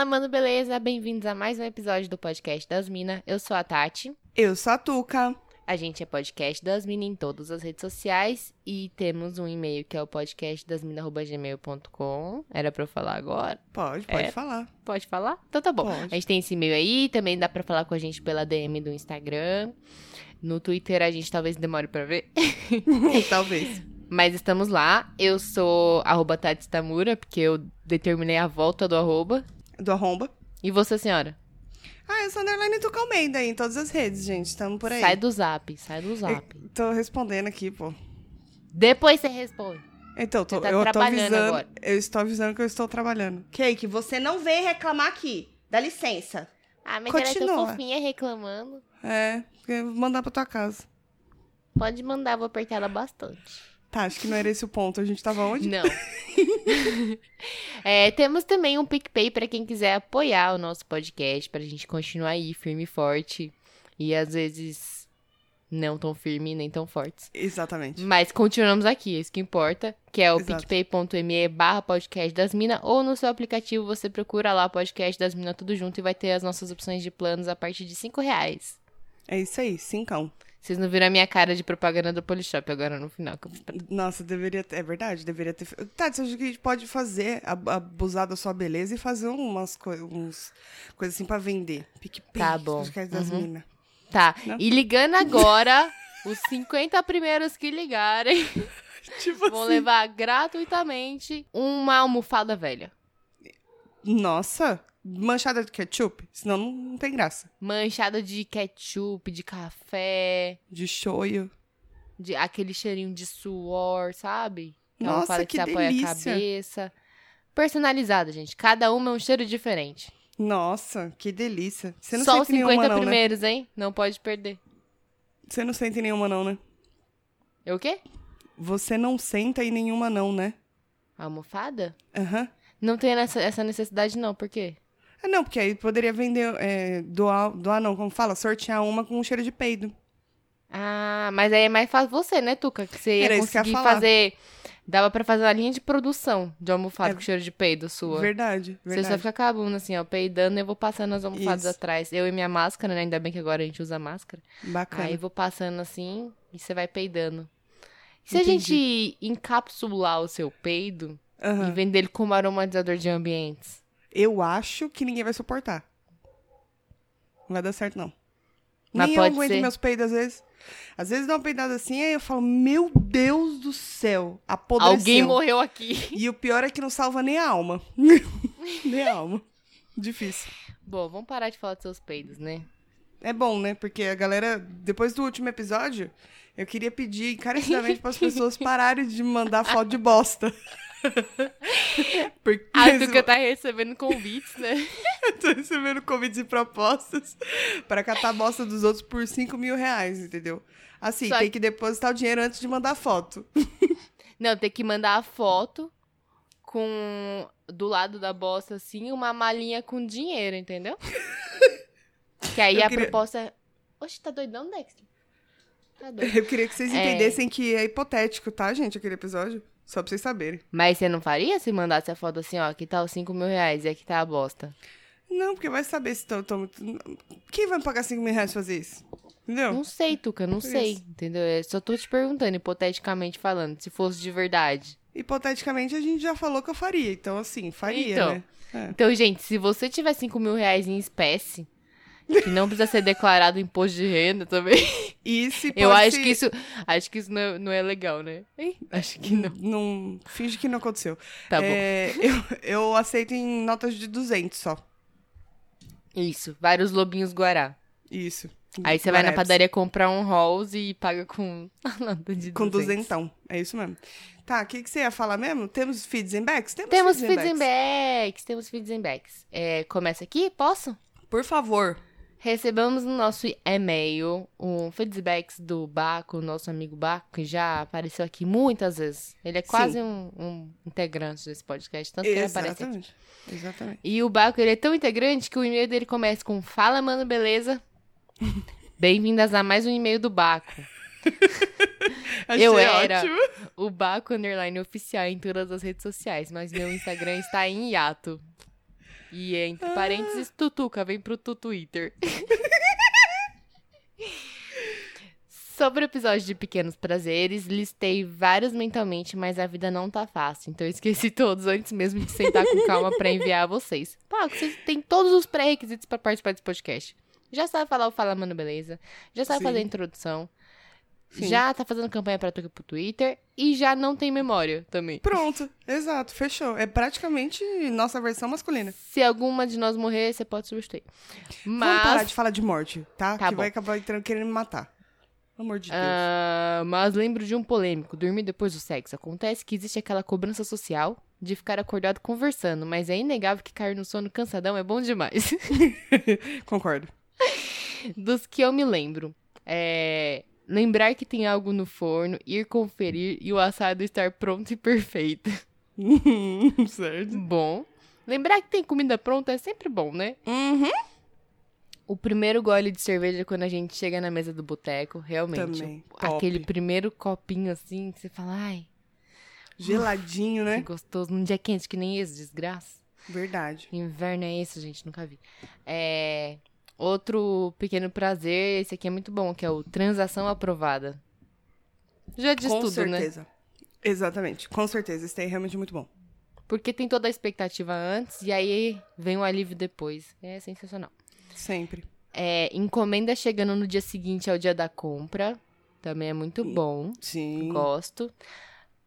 Fala, mano, beleza? Bem-vindos a mais um episódio do podcast das Minas. Eu sou a Tati. Eu sou a Tuca. A gente é podcast das Minas em todas as redes sociais e temos um e-mail que é o podcastdasmina.gmail.com. Era pra eu falar agora? Pode, pode É. falar. Pode falar? Então tá bom. Pode. A gente tem esse e-mail aí, também dá pra falar com a gente pela DM do Instagram. No Twitter a gente talvez demore pra ver, Talvez. mas estamos lá. Eu sou arroba Tati Tamura, porque eu determinei a volta do arroba. Do arromba. E você, senhora? Ah, eu sou underline Tuca Almeida aí, em todas as redes, gente. Tamo por aí. Sai do zap, sai do zap. Tô respondendo aqui, pô. Depois você responde. Então, tô, Você tá eu tô trabalhando avisando. agora. Eu estou avisando que eu estou trabalhando. Cake, você não vem reclamar aqui. Dá licença. Ah, mas ela é tão Continua. fofinha reclamando. É, eu vou mandar pra tua casa. Pode mandar, vou apertar ela bastante. Tá, acho que não era esse o ponto. A gente tava onde? Não. É, temos também um PicPay para quem quiser apoiar o nosso podcast, pra gente continuar aí firme e forte. E às vezes não tão firme nem tão fortes. Exatamente. Mas continuamos aqui, é isso que importa, que é o picpay.me barra podcast das minas, ou no seu aplicativo você procura lá podcast das minas tudo junto e vai ter as nossas opções de planos a partir de 5 reais. É isso aí, cincão. Vocês não viram a minha cara de propaganda do Polishop agora no final. Nossa, deveria ter. É verdade, deveria ter. Tá, você acha que a gente pode fazer, ab- abusar da sua beleza e fazer umas coi- uns coisas assim pra vender? PicPay, Tá bom. das Uhum. minas. Tá, Não? e ligando agora, os 50 primeiros que ligarem Tipo vão assim. levar gratuitamente uma almofada velha. Nossa, manchada de ketchup? Senão não, não tem graça. Manchada de ketchup, de café, De shoyu. de aquele cheirinho de suor, sabe? Nossa, almofada que você apoia a delícia. cabeça. Personalizada, gente. Cada uma é um cheiro diferente. Nossa, que delícia. Você não Só os sente nenhuma 50 não, né? primeiros, hein? Não pode perder. Você não sente nenhuma não, né? É o quê? Você não senta em nenhuma não, né? Almofada? Aham. Não tem essa, essa necessidade, não. Por quê? Ah, não, porque aí poderia vender, é, doar, doar não, como fala, sortear uma com um cheiro de peido. Ah, mas aí é mais fácil você, né, Tuca? Que você ia Era ia conseguir falar. fazer. Dava pra fazer uma linha de produção de almofada É. com cheiro de peido sua. Verdade, Você verdade. só fica com a bunda assim, ó, peidando e eu vou passando as almofadas Isso. atrás. Eu e minha máscara, né? Ainda bem que agora a gente usa máscara. Bacana. Aí eu vou passando assim e você vai peidando. Se a Entendi. gente encapsular o seu peido e vender ele como aromatizador de ambientes? Eu acho que ninguém vai suportar. Não vai dar certo, não. Mas Nem eu aguento ser. meus peidos, às vezes. Às vezes dá uma peidada assim, aí eu falo, meu Deus do céu, apodreceu. Alguém morreu aqui. E o pior é que não salva nem a alma. nem a alma. Difícil. Bom, vamos parar de falar dos seus peidos, né? É bom, né? Porque a galera, depois do último episódio, eu queria pedir encarecidamente para as pessoas pararem de mandar foto de bosta. Porque A Tuca tá recebendo convites, né? eu tô recebendo convites e propostas para catar a bosta dos outros por 5 mil reais, entendeu? Assim, Só tem que depositar o dinheiro antes de mandar foto. Não, tem que mandar a foto com do lado da bosta assim uma malinha com dinheiro, entendeu? que aí Eu a queria- proposta é. Oxe, tá doidão, Dexter? Tá doido. Eu queria que vocês É. entendessem que é hipotético, tá, gente, aquele episódio? Só pra vocês saberem. Mas você não faria se mandasse a foto assim, ó, aqui tá os 5 mil reais e aqui tá a bosta? Não, porque vai saber se estão. Tão... Quem vai me pagar 5 mil reais pra fazer isso? Entendeu? Não sei, Tuca, não Por sei, isso. entendeu? Eu só tô te perguntando, hipoteticamente falando, se fosse de verdade. Hipoteticamente, a gente já falou que eu faria. Então, assim, faria, Então. né? É. Então, gente, se você tiver 5 mil reais em espécie, que não precisa ser declarado imposto de renda também. E se Eu pode acho se- que isso, acho que isso não é, não é legal, né? Ih, Acho que não. Não, finge que não aconteceu. Tá bom. É, eu, eu aceito em notas de 200 só. Isso, vários lobinhos guará. Isso. Aí você vai na padaria comprar um rolls e paga com nota de Com 200. duzentão. É isso mesmo. Tá, o que, que você ia falar mesmo? Temos feeds and backs? Temos, Temos feeds and feeds and backs. backs, temos feeds and backs. É, começa aqui, posso? Por favor. Recebemos no nosso e-mail um feedbacks do Baco, nosso amigo Baco, que já apareceu aqui muitas vezes. Ele é quase um, um integrante desse podcast, tanto que ele aparece aqui. Exatamente. Exatamente. E o Baco, ele é tão integrante que o e-mail dele começa com Fala, mano, beleza? Bem-vindas a mais um e-mail do Baco. Eu era ótimo. o Baco Underline oficial em todas as redes sociais, mas meu Instagram está em hiato. E entre parênteses, Tutuca, vem pro Twitter. Sobre o episódio de Pequenos Prazeres, listei vários mentalmente, mas a vida não tá fácil. Então eu esqueci todos antes mesmo de sentar com calma para enviar a vocês. Paco, você tem todos os pré-requisitos para participar desse podcast. Já sabe falar o Fala Mano Beleza, já sabe Sim. fazer a introdução, Sim. já tá fazendo campanha para tu pro Twitter e já não tem memória também. Pronto, exato, fechou. É praticamente nossa versão masculina. Se alguma de nós morrer, você pode substituir. Mas... Vamos parar de falar de morte, tá? tá que bom. vai acabar entrando querendo me matar. Pelo amor de Deus. Uh, mas lembro de um polêmico. Dormir depois do sexo. Acontece que existe aquela cobrança social de ficar acordado conversando, mas é inegável que cair no sono cansadão é bom demais. Concordo. Dos que eu me lembro. É, lembrar que tem algo no forno, ir conferir e o assado estar pronto e perfeito. certo. Bom. Lembrar que tem comida pronta é sempre bom, né? Uhum. O primeiro gole de cerveja quando a gente chega na mesa do boteco, realmente. Também. Aquele primeiro copinho assim, que você fala, ai. Geladinho, né? Que gostoso. Num dia quente que nem esse, desgraça. Verdade. Inverno é esse, gente, nunca vi. É. Outro pequeno prazer, esse aqui é muito bom, que é o transação aprovada. Já diz Com tudo, certeza. né? Com certeza. Exatamente, com certeza. Esse aí é realmente muito bom. Porque tem toda a expectativa antes e aí vem o alívio depois. É sensacional. Sempre. É, encomenda chegando no dia seguinte ao dia da compra. Também é muito bom. Sim. Gosto.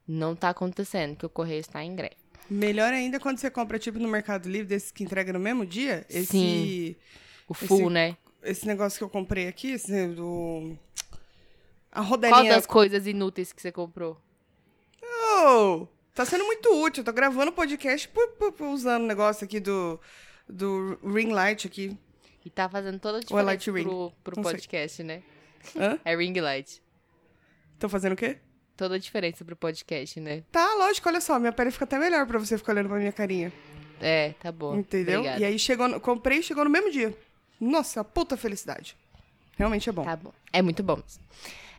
Não tá acontecendo, que o correio está em greve. Melhor ainda quando você compra, tipo, no Mercado Livre, desses que entrega no mesmo dia. Esse, Sim. O full, esse, né? Esse negócio que eu comprei aqui, esse do. A rodelinha. Qual das coisas inúteis que você comprou? Oh! Tá sendo muito útil. Eu tô gravando podcast usando o negócio aqui do, do ring light aqui. E tá fazendo toda a diferença pro, pro podcast, sei. né? Hã? É ring light. Tô fazendo o quê? Toda a diferença pro podcast, né? Tá, lógico, olha só, minha pele fica até melhor pra você ficar olhando pra minha carinha. É, tá bom. Entendeu? Obrigada. E aí chegou, comprei e chegou no mesmo dia. Nossa, puta felicidade. Realmente é bom. Tá bom. É muito bom.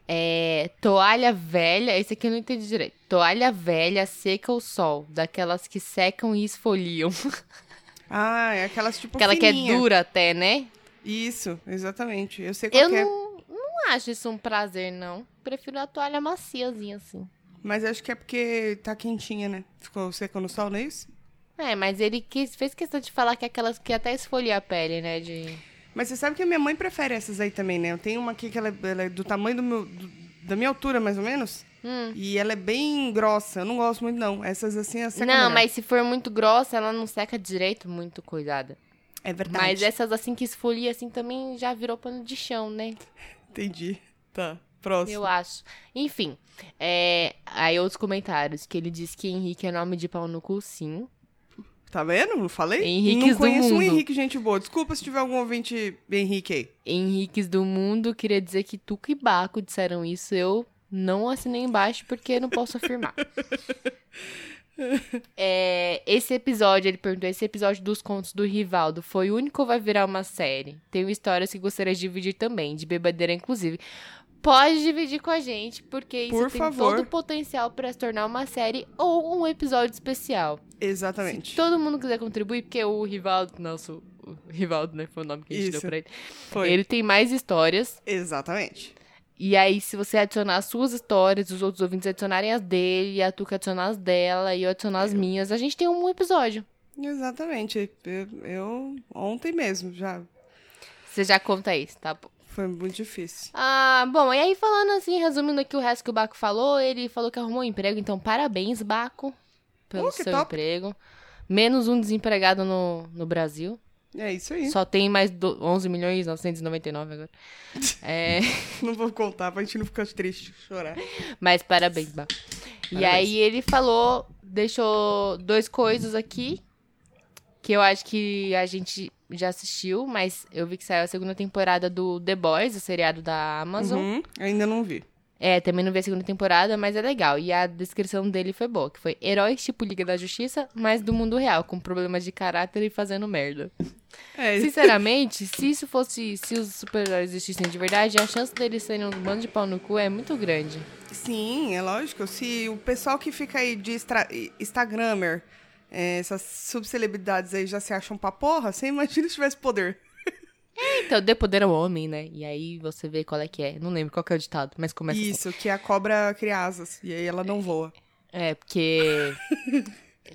É, toalha velha, esse aqui eu não entendi direito. Toalha velha seca o sol, daquelas que secam e esfoliam. Ah, é aquelas tipo Aquela fininha. que é dura até, né? Isso, exatamente. Eu sei qual eu é. não, não acho isso um prazer, não. Prefiro a toalha maciazinha, assim. Mas acho que é porque tá quentinha, né? Ficou seca no sol, não é isso? É, mas ele quis, fez questão de falar que aquelas que até esfolia a pele, né? De... Mas você sabe que a minha mãe prefere essas aí também, né? Eu tenho uma aqui que ela, é, ela é do tamanho do meu, do, da minha altura, mais ou menos. Hum. E ela é bem grossa. Eu não gosto muito, não. Essas assim, a seca Não, melhor. mas se for muito grossa, ela não seca direito, muito cuidada. É verdade. Mas essas assim que esfolia, assim, também já virou pano de chão, né? Entendi. Tá. Próximo. Eu acho. Enfim. É... Aí outros comentários. Que ele diz que Henrique é nome de pau no cu, sim. Tá vendo? Não falei? Henriques não conheço do mundo. um Henrique, gente boa. Desculpa se tiver algum ouvinte Henrique aí. Henriques do mundo, queria dizer que Tuca e Baco disseram isso. Eu não assinei embaixo porque não posso afirmar. é, esse episódio, ele perguntou, esse episódio dos contos do Rivaldo foi o único ou vai virar uma série? Tenho histórias que gostaria de dividir também, de bebadeira inclusive. Pode dividir com a gente, porque isso Por tem favor. todo o potencial para se tornar uma série ou um episódio especial. Exatamente. Se todo mundo quiser contribuir, porque o Rivaldo, nosso o Rivaldo, né, foi o nome que a gente Isso. deu pra ele. Foi. Ele tem mais histórias. Exatamente. E aí, se você adicionar as suas histórias, os outros ouvintes adicionarem as dele, e a Tuca adicionar as dela, e eu adicionar as minhas, a gente tem um episódio. Exatamente. Eu, eu ontem mesmo já Você já conta isso, tá bom? Foi muito difícil. Ah, bom, e aí falando assim, resumindo aqui o resto que o Baco falou, ele falou que arrumou um emprego, então parabéns, Baco, pelo Oh, seu top. emprego. Menos um desempregado no, no Brasil. É isso aí. Só tem mais do, 11 milhões 999 agora. É, Não vou contar pra gente não ficar triste, chorar. mas parabéns, Baco. E Parabéns. aí ele falou, deixou dois coisas aqui, que eu acho que a gente já assistiu, mas eu vi que saiu a segunda temporada do The Boys, o seriado da Amazon. Uhum, ainda não vi. É, também não vi a segunda temporada, mas é legal. E a descrição dele foi boa, que foi heróis tipo Liga da Justiça, mas do mundo real, com problemas de caráter e fazendo merda. É, Sinceramente, se isso fosse, se os super-heróis existissem de verdade, a chance deles serem um bando de pau no cu é muito grande. sim, é lógico. Se o pessoal que fica aí de extra, Instagramer é, essas subcelebridades aí já se acham pra porra, você imagina se tivesse poder. Então, dê poder ao homem, né? E aí você vê qual é que é. Não lembro qual que é o ditado, mas começa assim. Isso, que a cobra cria asas, e aí ela não voa. É, porque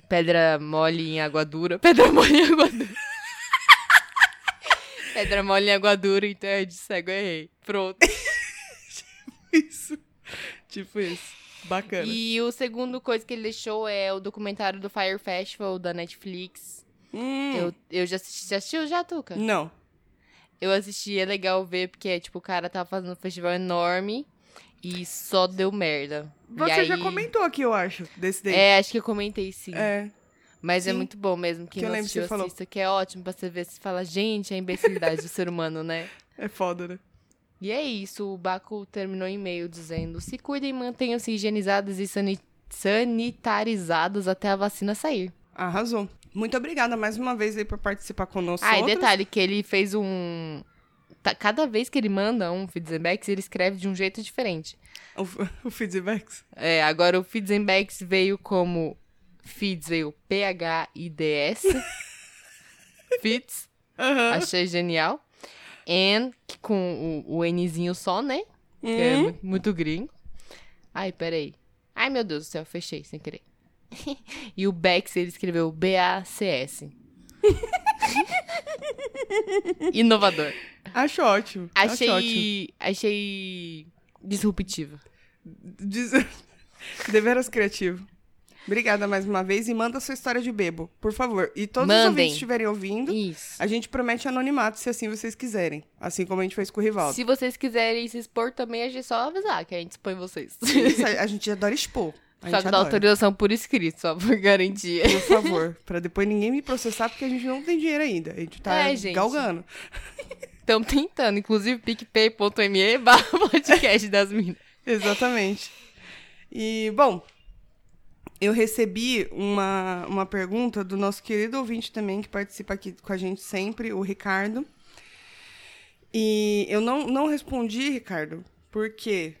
pedra mole em água dura. Pedra mole em água dura. pedra mole em água dura, então é de cego, errei. Pronto. Isso. Tipo isso. Bacana. E o segundo coisa que ele deixou é o documentário do Fire Festival da Netflix. Hum, Eu, eu já assisti. Você assistiu já, Tuca? Não. Eu assisti, é legal ver, porque, tipo, o cara tava fazendo um festival enorme e só deu merda. Você já aí- comentou aqui, eu acho, desse daí. É, acho que eu comentei sim. É. Mas é sim. muito bom mesmo. Quem Que eu não lembro que assistiu, você falou. assista, que é ótimo pra você ver se fala, gente, a imbecilidade do ser humano, né? É foda, né? E é isso, o Baco terminou em e-mail dizendo: se cuidem e mantenham-se higienizados e sani- sanitarizados até a vacina sair. Arrasou. Muito obrigada mais uma vez aí por participar conosco. Ah, e detalhe que ele fez um. tá- Cada vez que ele manda um Feedbacks, ele escreve de um jeito diferente. O, o feedbacks. É, agora o Feedbacks veio como. Feeds veio P-H-I-D-S. Feeds. Aham. Achei genial. And, com o, o Nzinho só, né? Que é Hum. muito, muito gringo. Ai, peraí. Ai, meu Deus do céu, fechei sem querer. e o Bex, ele escreveu B-A-C-S. Inovador. Acho ótimo. Acho ótimo. Achei. Achei. disruptivo. Diz... Deveras criativo. Obrigada mais uma vez e manda sua história de bebo, por favor. E todos os Mandem. ouvintes que estiverem ouvindo, Isso. a gente promete anonimato se assim vocês quiserem. Assim como a gente fez com o Rivaldo. Se vocês quiserem se expor também, a gente só avisar que a gente expõe vocês. Isso, a gente adora expor. A Só que dá autorização por escrito, só por garantia. Por favor, pra depois ninguém me processar, porque a gente não tem dinheiro ainda. A gente tá É, gente. galgando. Estamos tentando, inclusive picpay.me barra podcast das minas. Exatamente. E, bom, eu recebi uma, uma pergunta do nosso querido ouvinte também, que participa aqui com a gente sempre, o Ricardo. E eu não, não respondi, Ricardo, porque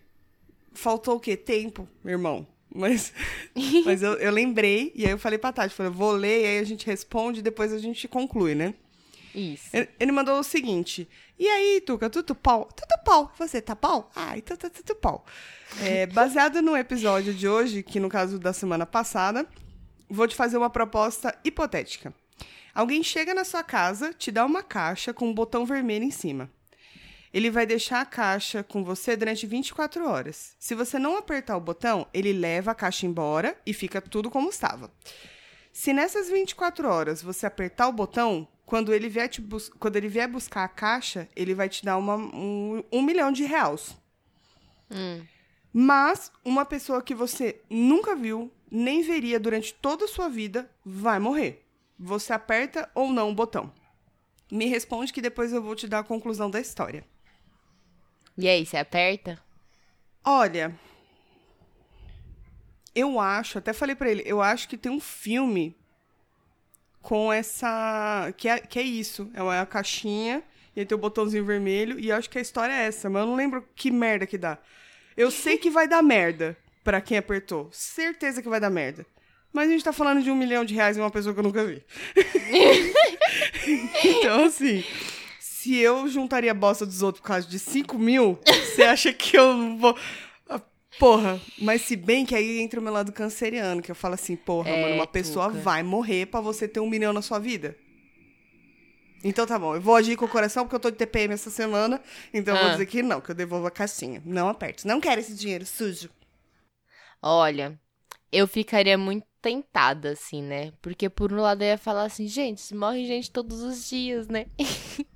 faltou o quê? Tempo, meu irmão. Mas, mas eu, eu lembrei, e aí eu falei pra Tati, falei, vou ler, e aí a gente responde, e depois a gente conclui, né? Isso. Ele- Ele mandou o seguinte. E aí, Tuca, tudo pau? Tudo pau. Você tá pau? Ah, então tá tudo pau. É, baseado no episódio de hoje, que no caso da semana passada, vou te fazer uma proposta hipotética. Alguém chega na sua casa, te dá uma caixa com um botão vermelho em cima. Ele vai deixar a caixa com você durante 24 horas. Se você não apertar o botão, ele leva a caixa embora e fica tudo como estava. Se nessas 24 horas você apertar o botão, quando ele vier, te bus- quando ele vier buscar a caixa, ele vai te dar uma, um, um milhão de reais. Mas uma pessoa que você nunca viu, nem veria durante toda a sua vida, vai morrer. Você aperta ou não o botão. Me responde que depois eu vou te dar a conclusão da história. E aí, você aperta? Olha, eu acho, até falei pra ele, eu acho que tem um filme com essa. que é, que é isso. É uma caixinha, e aí tem o botãozinho vermelho, e eu acho que a história é essa, mas eu não lembro que merda que dá. Eu sei que vai dar merda pra quem apertou. Certeza que vai dar merda. Mas a gente tá falando de um milhão de reais em uma pessoa que eu nunca vi. então, assim. Se eu juntaria a bosta dos outros por causa de 5 mil, você acha que eu vou. Ah, Porra, mas se bem que aí entra o meu lado canceriano, que eu falo assim, porra, É, mano, uma pessoa Tuca. vai morrer pra você ter um milhão na sua vida. Então tá bom, eu vou agir com o coração porque eu tô de TPM essa semana, então eu vou Ah. dizer que não, que eu devolvo a caixinha. Não aperte. Não quero esse dinheiro sujo. Olha, eu ficaria muito tentada, assim, né? Porque por um lado eu ia falar assim, gente, morre gente todos os dias, né?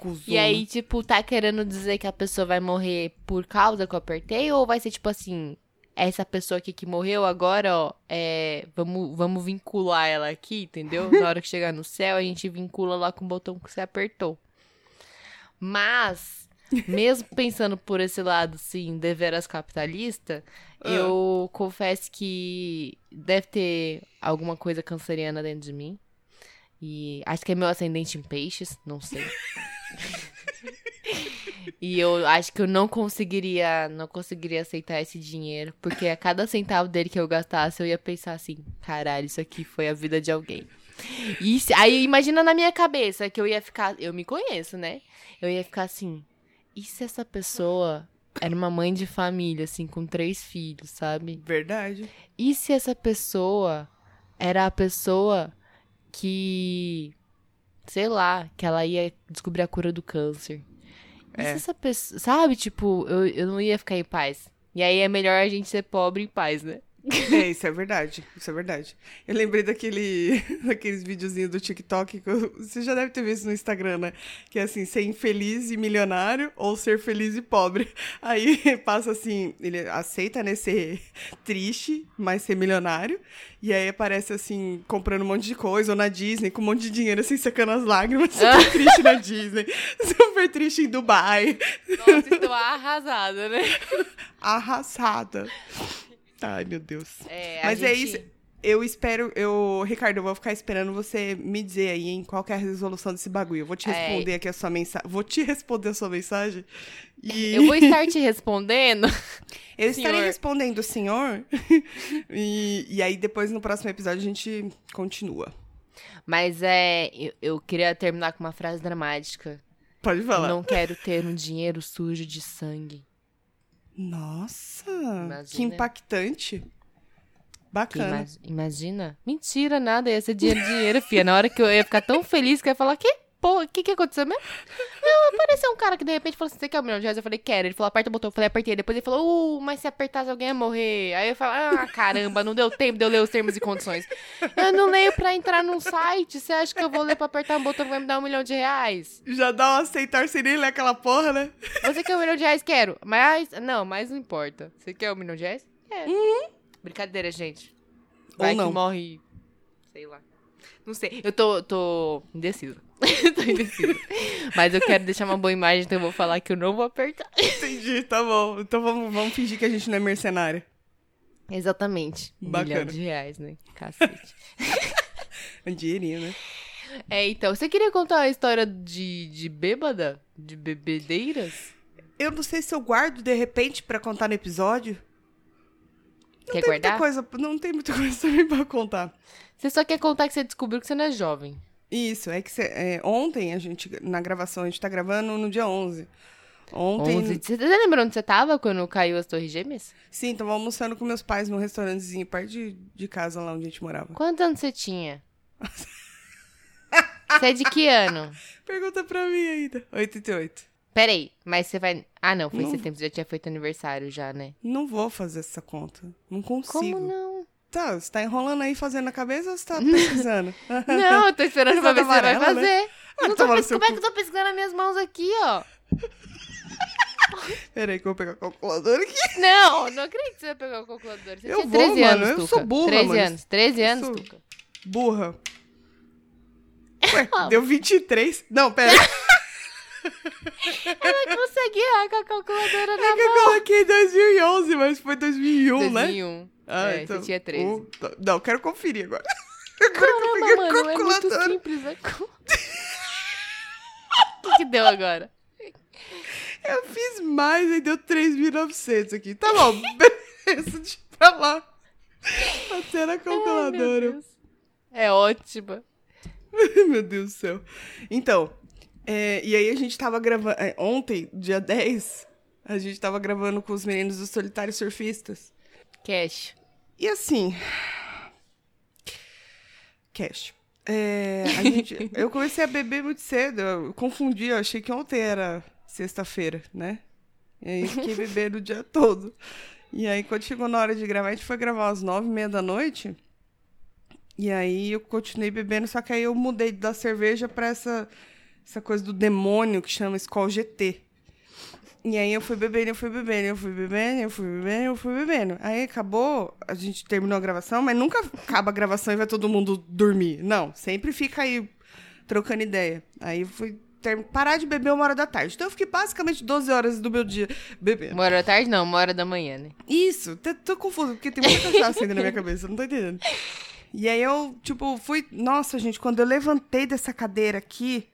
Cuzona. E aí, tipo, tá querendo dizer que a pessoa vai morrer por causa que eu apertei? Ou vai ser tipo assim, essa pessoa aqui que morreu agora, ó, é. Vamos, vamos vincular ela aqui, entendeu? Na hora que chegar no céu, a gente vincula lá com o botão que você apertou. Mas, mesmo pensando por esse lado, assim, deveras capitalista, Ah. eu confesso que deve ter alguma coisa canceriana dentro de mim. E acho que é meu ascendente em peixes, não sei. E eu acho que eu não conseguiria, não conseguiria aceitar esse dinheiro, porque a cada centavo dele que eu gastasse, eu ia pensar assim, caralho, isso aqui foi a vida de alguém. E se, aí imagina na minha cabeça que eu ia ficar, eu me conheço, né? Eu ia ficar assim, e se essa pessoa era uma mãe de família, assim, com três filhos, sabe? Verdade. E se essa pessoa era a pessoa que, sei lá, que ela ia descobrir a cura do câncer? É. se essa pessoa, sabe, tipo, eu, eu não ia ficar em paz. E aí é melhor a gente ser pobre em paz, né? É, isso é verdade. Isso é verdade. Eu lembrei daquele, daqueles videozinhos do TikTok que eu- você já deve ter visto no Instagram, né? Que é assim, ser infeliz e milionário ou ser feliz e pobre. Aí passa assim, ele aceita, né, ser triste, mas ser milionário. E aí aparece assim, comprando um monte de coisa, ou na Disney, com um monte de dinheiro, assim, secando as lágrimas, super triste na Disney, super triste em Dubai, Nossa, estou arrasada, né? arrasada. Ai, meu Deus. É, Mas é gente- isso. Eu espero, eu, Ricardo, eu vou ficar esperando você me dizer aí em qual é a resolução desse bagulho. Eu vou te É. responder aqui a sua mensagem. Vou te responder a sua mensagem. E Eu vou estar te respondendo. eu estarei senhor. respondendo o senhor. e, e aí depois no próximo episódio a gente continua. Mas é, eu, eu queria terminar com uma frase dramática. Pode falar. Não quero ter um dinheiro sujo de sangue. Nossa, Imagina. que impactante. Bacana. ima- imagina? Mentira, nada. Ia ser dinheiro, dinheiro, fia. Na hora que eu ia ficar tão feliz que eu ia falar, que porra, o que que aconteceu mesmo? Não, apareceu um cara que de repente falou assim, você quer um milhão de reais? Eu falei, quero. Ele falou, aperta o botão. Eu falei, apertei. Depois ele falou, uh, mas se apertasse alguém ia morrer. Aí eu falei, ah, caramba, não deu tempo de eu ler os termos e condições. Eu não leio pra entrar num site. Você acha que eu vou ler pra apertar um botão que vai me dar um milhão de reais? Já dá um aceitar sem nem ler aquela porra, né? Você quer um milhão de reais? Quero. Mas, não, mas não importa. Você quer um milhão de reais? Quero. Brincadeira, gente. Ou Vai não. que morre, sei lá. Não sei. Eu tô, tô indecisa. tô indecisa. Mas eu quero deixar uma boa imagem, então eu vou falar que eu não vou apertar. Entendi, tá bom. Então vamos, vamos fingir que a gente não é mercenário. Exatamente. Um Bacana. milhão de reais, né? Cacete. Um dinheirinho, né? é, então, você queria contar a história de, de bêbada? De bebedeiras? Eu não sei se eu guardo de repente pra contar no episódio. Não Quer tem guardar? muita coisa, não tem muita coisa também pra contar. Você só quer contar que você descobriu que você não é jovem. Isso, é que cê- é, ontem a gente, na gravação, a gente tá gravando no dia 11. Ontem, 11. Você tá lembrando onde você tava quando caiu as torres gêmeas? sim, tava almoçando com meus pais num restaurantezinho perto de, de casa lá onde a gente morava. Quantos anos você tinha? você é de que ano? Pergunta pra mim ainda. 88. Peraí, mas você vai. Ah, não, foi Não. setembro, já tinha feito aniversário já, né? Não vou fazer essa conta. Não consigo. Como não? Tá, você tá enrolando aí fazendo na cabeça ou você tá pesquisando? Não, eu tô esperando pra ver se você vai né? fazer. Ah, Eu não tô toma no pes- Como é cu. que eu tô pesquisando nas minhas mãos aqui, ó? Peraí que eu vou pegar a calculadora aqui. Não, não acredito que você vai pegar o calculador. Você Eu tinha vou, 13 mano, anos, eu Tuca. sou burra, 13 mas- anos, 13 anos, sou- Tuca. Burra. Ué, deu 23? Não, pera. Ela consegue errar com a calculadora na É que eu coloquei 2011, mas foi 2001, né? 2001. Ah, é, então, você tinha 13. o- Não, eu quero conferir agora. Eu quero que eu Caramba, a mano, é muito calculadora. simples a conta. O que, que deu agora? Eu fiz mais e deu 3.900 aqui. Tá bom, beleza, deixa pra lá. Até na Ai, calculadora. Deus. É ótima. Meu Deus do céu. Então, é, e aí a gente tava gravando. é, ontem, dia 10, a gente tava gravando com os meninos dos Solitários Surfistas. Cash. E assim. Cash. É, gente, eu comecei a beber muito cedo. Eu confundi, eu achei que ontem era sexta-feira, né? E aí fiquei bebendo o dia todo. E aí, quando chegou na hora de gravar, a gente foi gravar às nove e meia da noite. E aí eu continuei bebendo, só que aí eu mudei da cerveja pra essa, essa coisa do demônio que chama Skol GT. E aí eu fui bebendo, eu fui bebendo, eu fui bebendo, eu fui bebendo, eu fui bebendo. Aí acabou, a gente terminou a gravação, mas nunca acaba a gravação e vai todo mundo dormir. Não, sempre fica aí trocando ideia. Aí eu fui ter- parar de beber uma hora da tarde. Então eu fiquei basicamente 12 horas do meu dia bebendo. Uma hora da tarde não, uma hora da manhã, né? Isso, tô, tô confuso, porque tem muita cachaça ainda na minha cabeça, não tô entendendo. E aí eu, tipo, fui. Nossa, gente, quando eu levantei dessa cadeira aqui,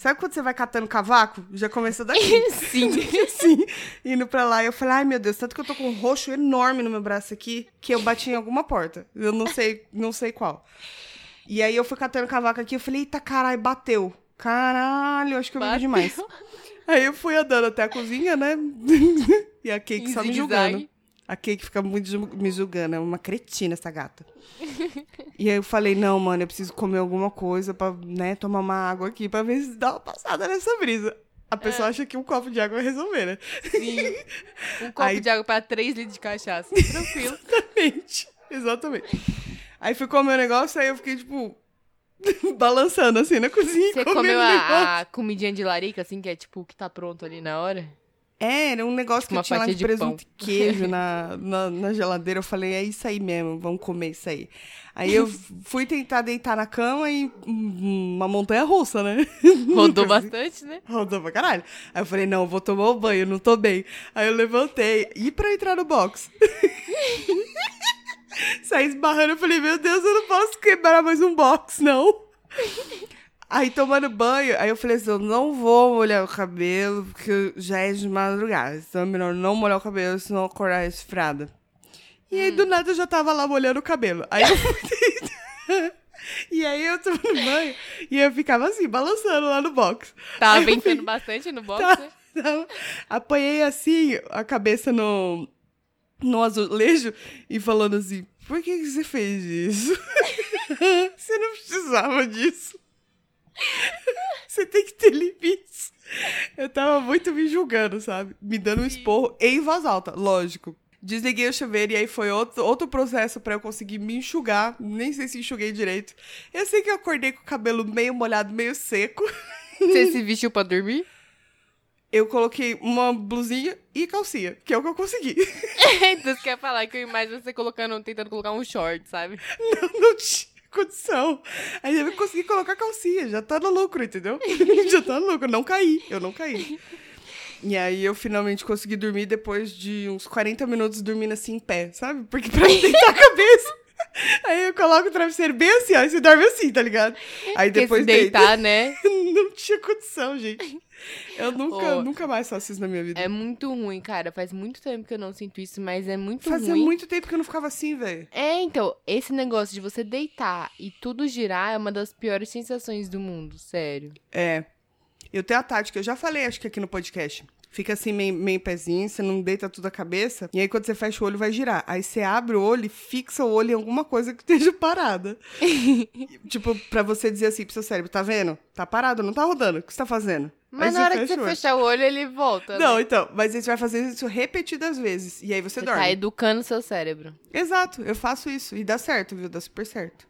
Sabe quando você vai catando cavaco? Já começou daqui. Sim. assim, indo pra lá. Eu falei, ai meu Deus, tanto que eu tô com um roxo enorme no meu braço aqui, que eu bati em alguma porta. Eu não sei, não sei qual. E aí eu fui catando cavaco aqui, eu falei, eita caralho, bateu. Caralho, acho que eu bebi demais. Aí eu fui andando até a cozinha, né? e a Cake Em só me julgando. A Cake fica muito me julgando, é uma cretina essa gata. E aí eu falei, não, mano, eu preciso comer alguma coisa pra, né, tomar uma água aqui pra ver se dá uma passada nessa brisa. A pessoa É. acha que um copo de água vai resolver, né? Sim. Um copo Aí- de água pra 3 litros de cachaça. Tranquilo. Exatamente. Exatamente. Aí fui comer o negócio, aí eu fiquei, tipo, balançando assim na cozinha. Você comeu a, a comidinha de larica, assim, que é tipo o que tá pronto ali na hora? É, era um negócio Tipo que tinha lá de de presunto e queijo na, na, na geladeira. Eu falei, é isso aí mesmo, vamos comer isso aí. Aí eu fui tentar deitar na cama e hum, uma montanha russa, né? Rodou bastante, né? Rodou pra caralho. Aí eu falei, não, vou tomar o banho, não tô bem. Aí eu levantei. E pra entrar no box? Saí esbarrando, eu falei, meu Deus, eu não posso quebrar mais um box, não. Aí tomando banho, aí eu falei assim, eu não vou molhar o cabelo, porque já é de madrugada. Então é melhor não molhar o cabelo, senão acordar resfriada. E aí, do nada, eu já tava lá molhando o cabelo. Aí eu fui. E aí eu tomando banho e eu ficava assim, balançando lá no box. Tava Aí fui- bastante no box, Tá. né? Não. Apanhei assim a cabeça no, no azulejo e falando assim: por que, que você fez isso? você não precisava disso. Você tem que ter limites. Eu tava muito me julgando, sabe? Me dando um esporro em voz alta, lógico. Desliguei o chuveiro e aí foi outro, outro processo pra eu conseguir me enxugar. Nem sei se enxuguei direito. Eu sei que eu acordei com o cabelo meio molhado, meio seco. Você se vestiu pra dormir? Eu coloquei uma blusinha e calcinha, que é o que eu consegui. então você quer falar que eu imagino você colocando, tentando colocar um short, sabe? Não, não tinha condição. Aí eu consegui colocar calcinha, já tá no lucro, entendeu? já tá no lucro. Não caí, eu não caí. E aí eu finalmente consegui dormir depois de uns 40 minutos dormindo assim em pé, sabe? Porque pra deitar a cabeça. Aí eu coloco o travesseiro bem assim, e você dorme assim, tá ligado? Aí Porque depois se deita. deitar, né? Não tinha condição, gente. Eu nunca, Ô, nunca mais faço isso na minha vida. É muito ruim, cara. Faz muito tempo que eu não sinto isso, mas é muito Fazia ruim. muito tempo que eu não ficava assim, velho. É, então, esse negócio de você deitar e tudo girar é uma das piores sensações do mundo, sério. É. Eu tenho a tática, eu já falei, acho que aqui no podcast. Fica assim, meio, meio pezinho, você não deita tudo a cabeça. E aí, quando você fecha o olho, vai girar. Aí você abre o olho e fixa o olho em alguma coisa que esteja parada. tipo, pra você dizer assim pro seu cérebro, tá vendo? Tá parado, não tá rodando. O que você tá fazendo? Mas Aí na hora que você o fechar o olho, ele volta. Não, né? então, mas você vai fazer isso repetidas vezes. E aí você, Você dorme. tá educando seu cérebro. Exato, eu faço isso. E dá certo, viu? Dá super certo.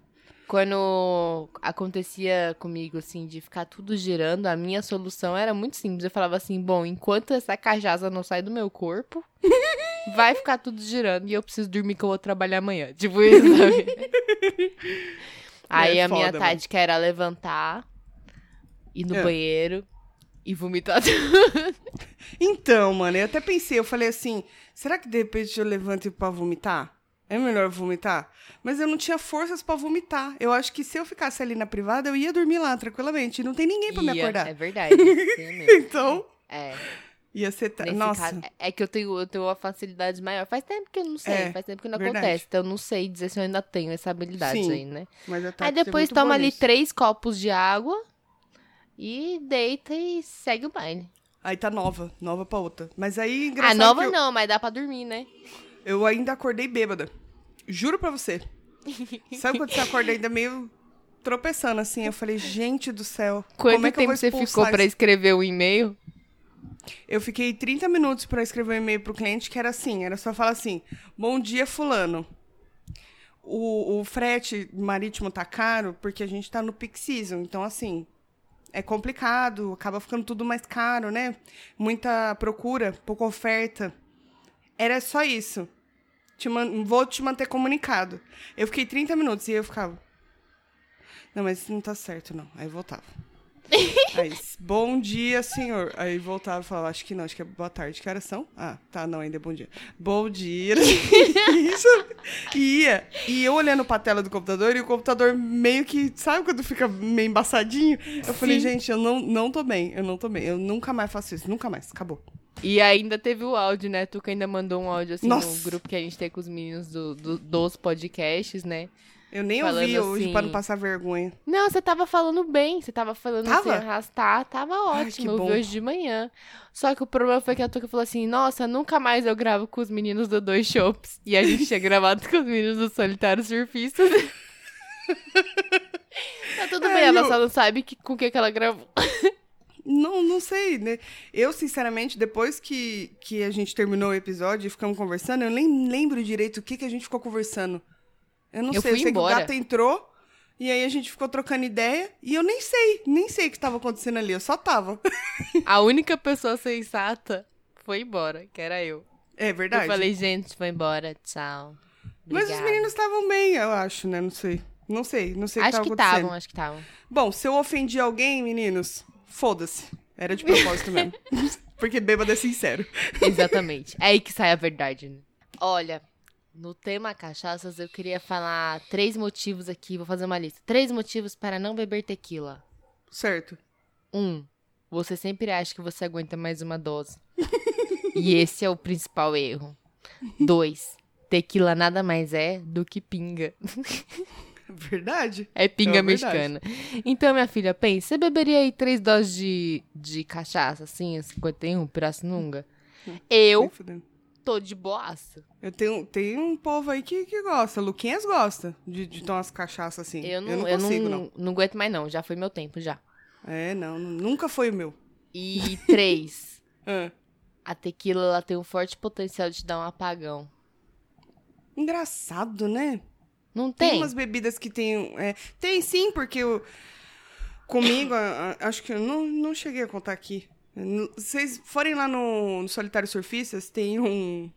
Quando acontecia comigo, assim, de ficar tudo girando, a minha solução era muito simples. Eu falava assim, bom, enquanto essa cajaza não sai do meu corpo, vai ficar tudo girando e eu preciso dormir que eu vou trabalhar amanhã. Tipo isso, sabe? Aí É a minha foda, mano. tática era levantar, ir no É. banheiro e vomitar tudo. Então, mano, eu até pensei, eu falei assim, será que de repente eu levanto pra vomitar? É melhor vomitar? Mas eu não tinha forças pra vomitar. Eu acho que se eu ficasse ali na privada, eu ia dormir lá tranquilamente. Não tem ninguém pra me acordar. É verdade. isso. Então, É. ia ser... Nesse Nossa, caso, é- é que eu tenho, eu tenho uma facilidade maior. Faz tempo que eu não sei, É, faz tempo que não verdade. acontece. Então eu não sei dizer se eu ainda tenho essa habilidade Sim, aí, né? mas eu Aí depois toma ali três copos de água e deita e segue o baile. Aí tá nova, nova pra outra. Mas aí, Ah, engraçado nova que eu, não, mas dá pra dormir, né? eu ainda acordei bêbada. Juro pra você. Sabe quando você acorda ainda meio tropeçando assim? Eu falei, gente do céu, Quanto como é que eu tempo você ficou pra isso? escrever o e-mail? Eu fiquei 30 minutos pra escrever um e-mail pro cliente que era assim, era só falar assim: "Bom dia, fulano. O, o frete marítimo tá caro porque a gente tá no peak season, então assim, é complicado, acaba ficando tudo mais caro, né? Muita procura, pouca oferta. Era só isso. Te man- vou te manter comunicado. Eu fiquei 30 minutos e eu ficava. Não, mas isso não tá certo, não. Aí voltava. Aí, bom dia, senhor. Aí voltava e falava, acho que não, acho que é boa tarde. Que horas são? Ah, tá, não, ainda é bom dia. Bom dia. Isso. E ia. E eu olhando pra tela do computador e o computador meio que, sabe quando fica meio embaçadinho? Eu Sim. falei, gente, eu não, não tô bem, eu não tô bem. Eu nunca mais faço isso, nunca mais, acabou. E ainda teve o áudio, né? Tu que ainda mandou um áudio assim Nossa. no grupo que a gente tem com os meninos do, do dos podcasts, né? Eu nem ouvi hoje assim... pra não passar vergonha. Não, você tava falando bem. Você tava falando tava? sem arrastar. Tava ótimo. Ai, eu vi hoje de manhã. Só que o problema foi que a Tuca falou assim: Nossa, nunca mais eu gravo com os meninos do Dois Shops. E a gente tinha gravado com os meninos do Solitário Surfistas. tá tudo é, bem, ela eu... só não sabe que, com o que, que ela gravou. Não, não sei, né? Eu, sinceramente, depois que, que a gente terminou o episódio e ficamos conversando, eu nem lembro direito o que, que a gente ficou conversando. Eu não eu sei, eu sei embora. que o gato entrou e aí a gente ficou trocando ideia e eu nem sei, nem sei o que estava acontecendo ali, eu só tava. A única pessoa sensata foi embora, que era eu. É verdade. Eu falei, gente, foi embora, tchau. Obrigada. Mas os meninos estavam bem, eu acho, né? Não sei. Não sei, não sei o que Acho que estavam, acho que estavam. Bom, se eu ofendi alguém, meninos, foda-se. Era de propósito mesmo. Porque bêbado é sincero. Exatamente. É aí que sai a verdade, né? Olha, no tema cachaças, eu queria falar três motivos aqui. Vou fazer uma lista. Três motivos para não beber tequila. Certo. Um, você sempre acha que você aguenta mais uma dose. e esse é o principal erro. Dois, tequila nada mais é do que pinga. Verdade. É pinga é mexicana. Então, minha filha, pensa, você beberia aí três doses de, de cachaça, assim, 51, pirassununga? Hum, eu tô de boaça. Eu tenho, tem um povo aí que, que gosta. Luquinhas gosta de, de tomar umas cachaças assim. Eu não, eu não eu consigo, não, não. Não aguento mais, não. Já foi meu tempo, já. É, não. Nunca foi o meu. E três. ah. A tequila, ela tem um forte potencial de te dar um apagão. Engraçado, né? Não tem? Tem umas bebidas que tem... É, tem sim, porque eu... Comigo, a, a, acho que eu não, não cheguei a contar aqui. Vocês forem lá no, no Solitário Surfistas, tem um,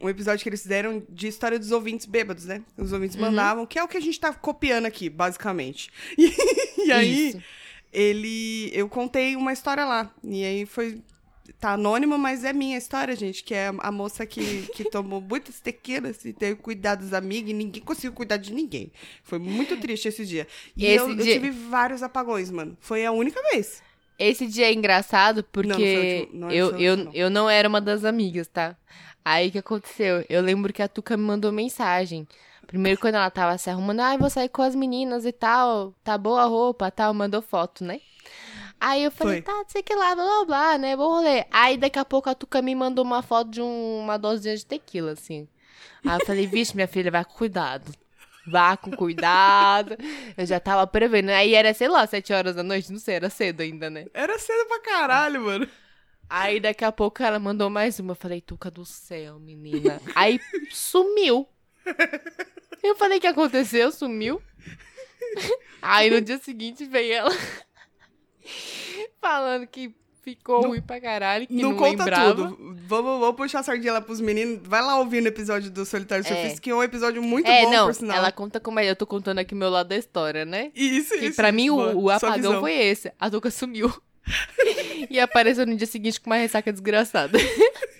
um episódio que eles fizeram de história dos ouvintes bêbados, né? Os ouvintes uhum. mandavam, que é o que a gente tá copiando aqui, basicamente. E, e aí, Isso. ele. Eu contei uma história lá. E aí foi. Tá anônimo, mas é minha história, gente. Que é a moça que, que tomou muitas tequilas e teve cuidado dos amigos e ninguém conseguiu cuidar de ninguém. Foi muito triste esse dia. E esse eu, dia... eu tive vários apagões, mano. Foi a única vez. Esse dia é engraçado porque não, não é eu, eu, eu não era uma das amigas, tá? Aí o que aconteceu? Eu lembro que a Tuca me mandou mensagem. Primeiro, quando ela tava se arrumando, ai, ah, vou sair com as meninas e tal, tá boa a roupa tal, mandou foto, né? Aí eu falei, Foi. tá, não sei que lá, blá blá blá, né? Vou rolê. Aí daqui a pouco a Tuca me mandou uma foto de um, uma dosinha de tequila, assim. Aí eu falei, vixe, minha filha, vai com cuidado. Vá com cuidado. Eu já tava prevendo. Aí era, sei lá, sete horas da noite, não sei, era cedo ainda, né? Era cedo pra caralho, mano. Aí daqui a pouco ela mandou mais uma. Eu falei, Tuca do céu, menina. Aí sumiu. Eu falei, o que aconteceu? Sumiu. Aí no dia seguinte veio ela falando que ficou não, ruim pra caralho, que não, não conta lembrava. tudo. Vamos, vamos puxar a sardinha lá pros meninos. Vai lá ouvir no episódio do Solitário é. que é um episódio muito é, bom, não, por sinal. Ela conta como é. Eu tô contando aqui meu lado da história, né? Isso, que isso. Pra mim, o, o, apagão foi esse. A Duca sumiu. e apareceu no dia seguinte com uma ressaca desgraçada.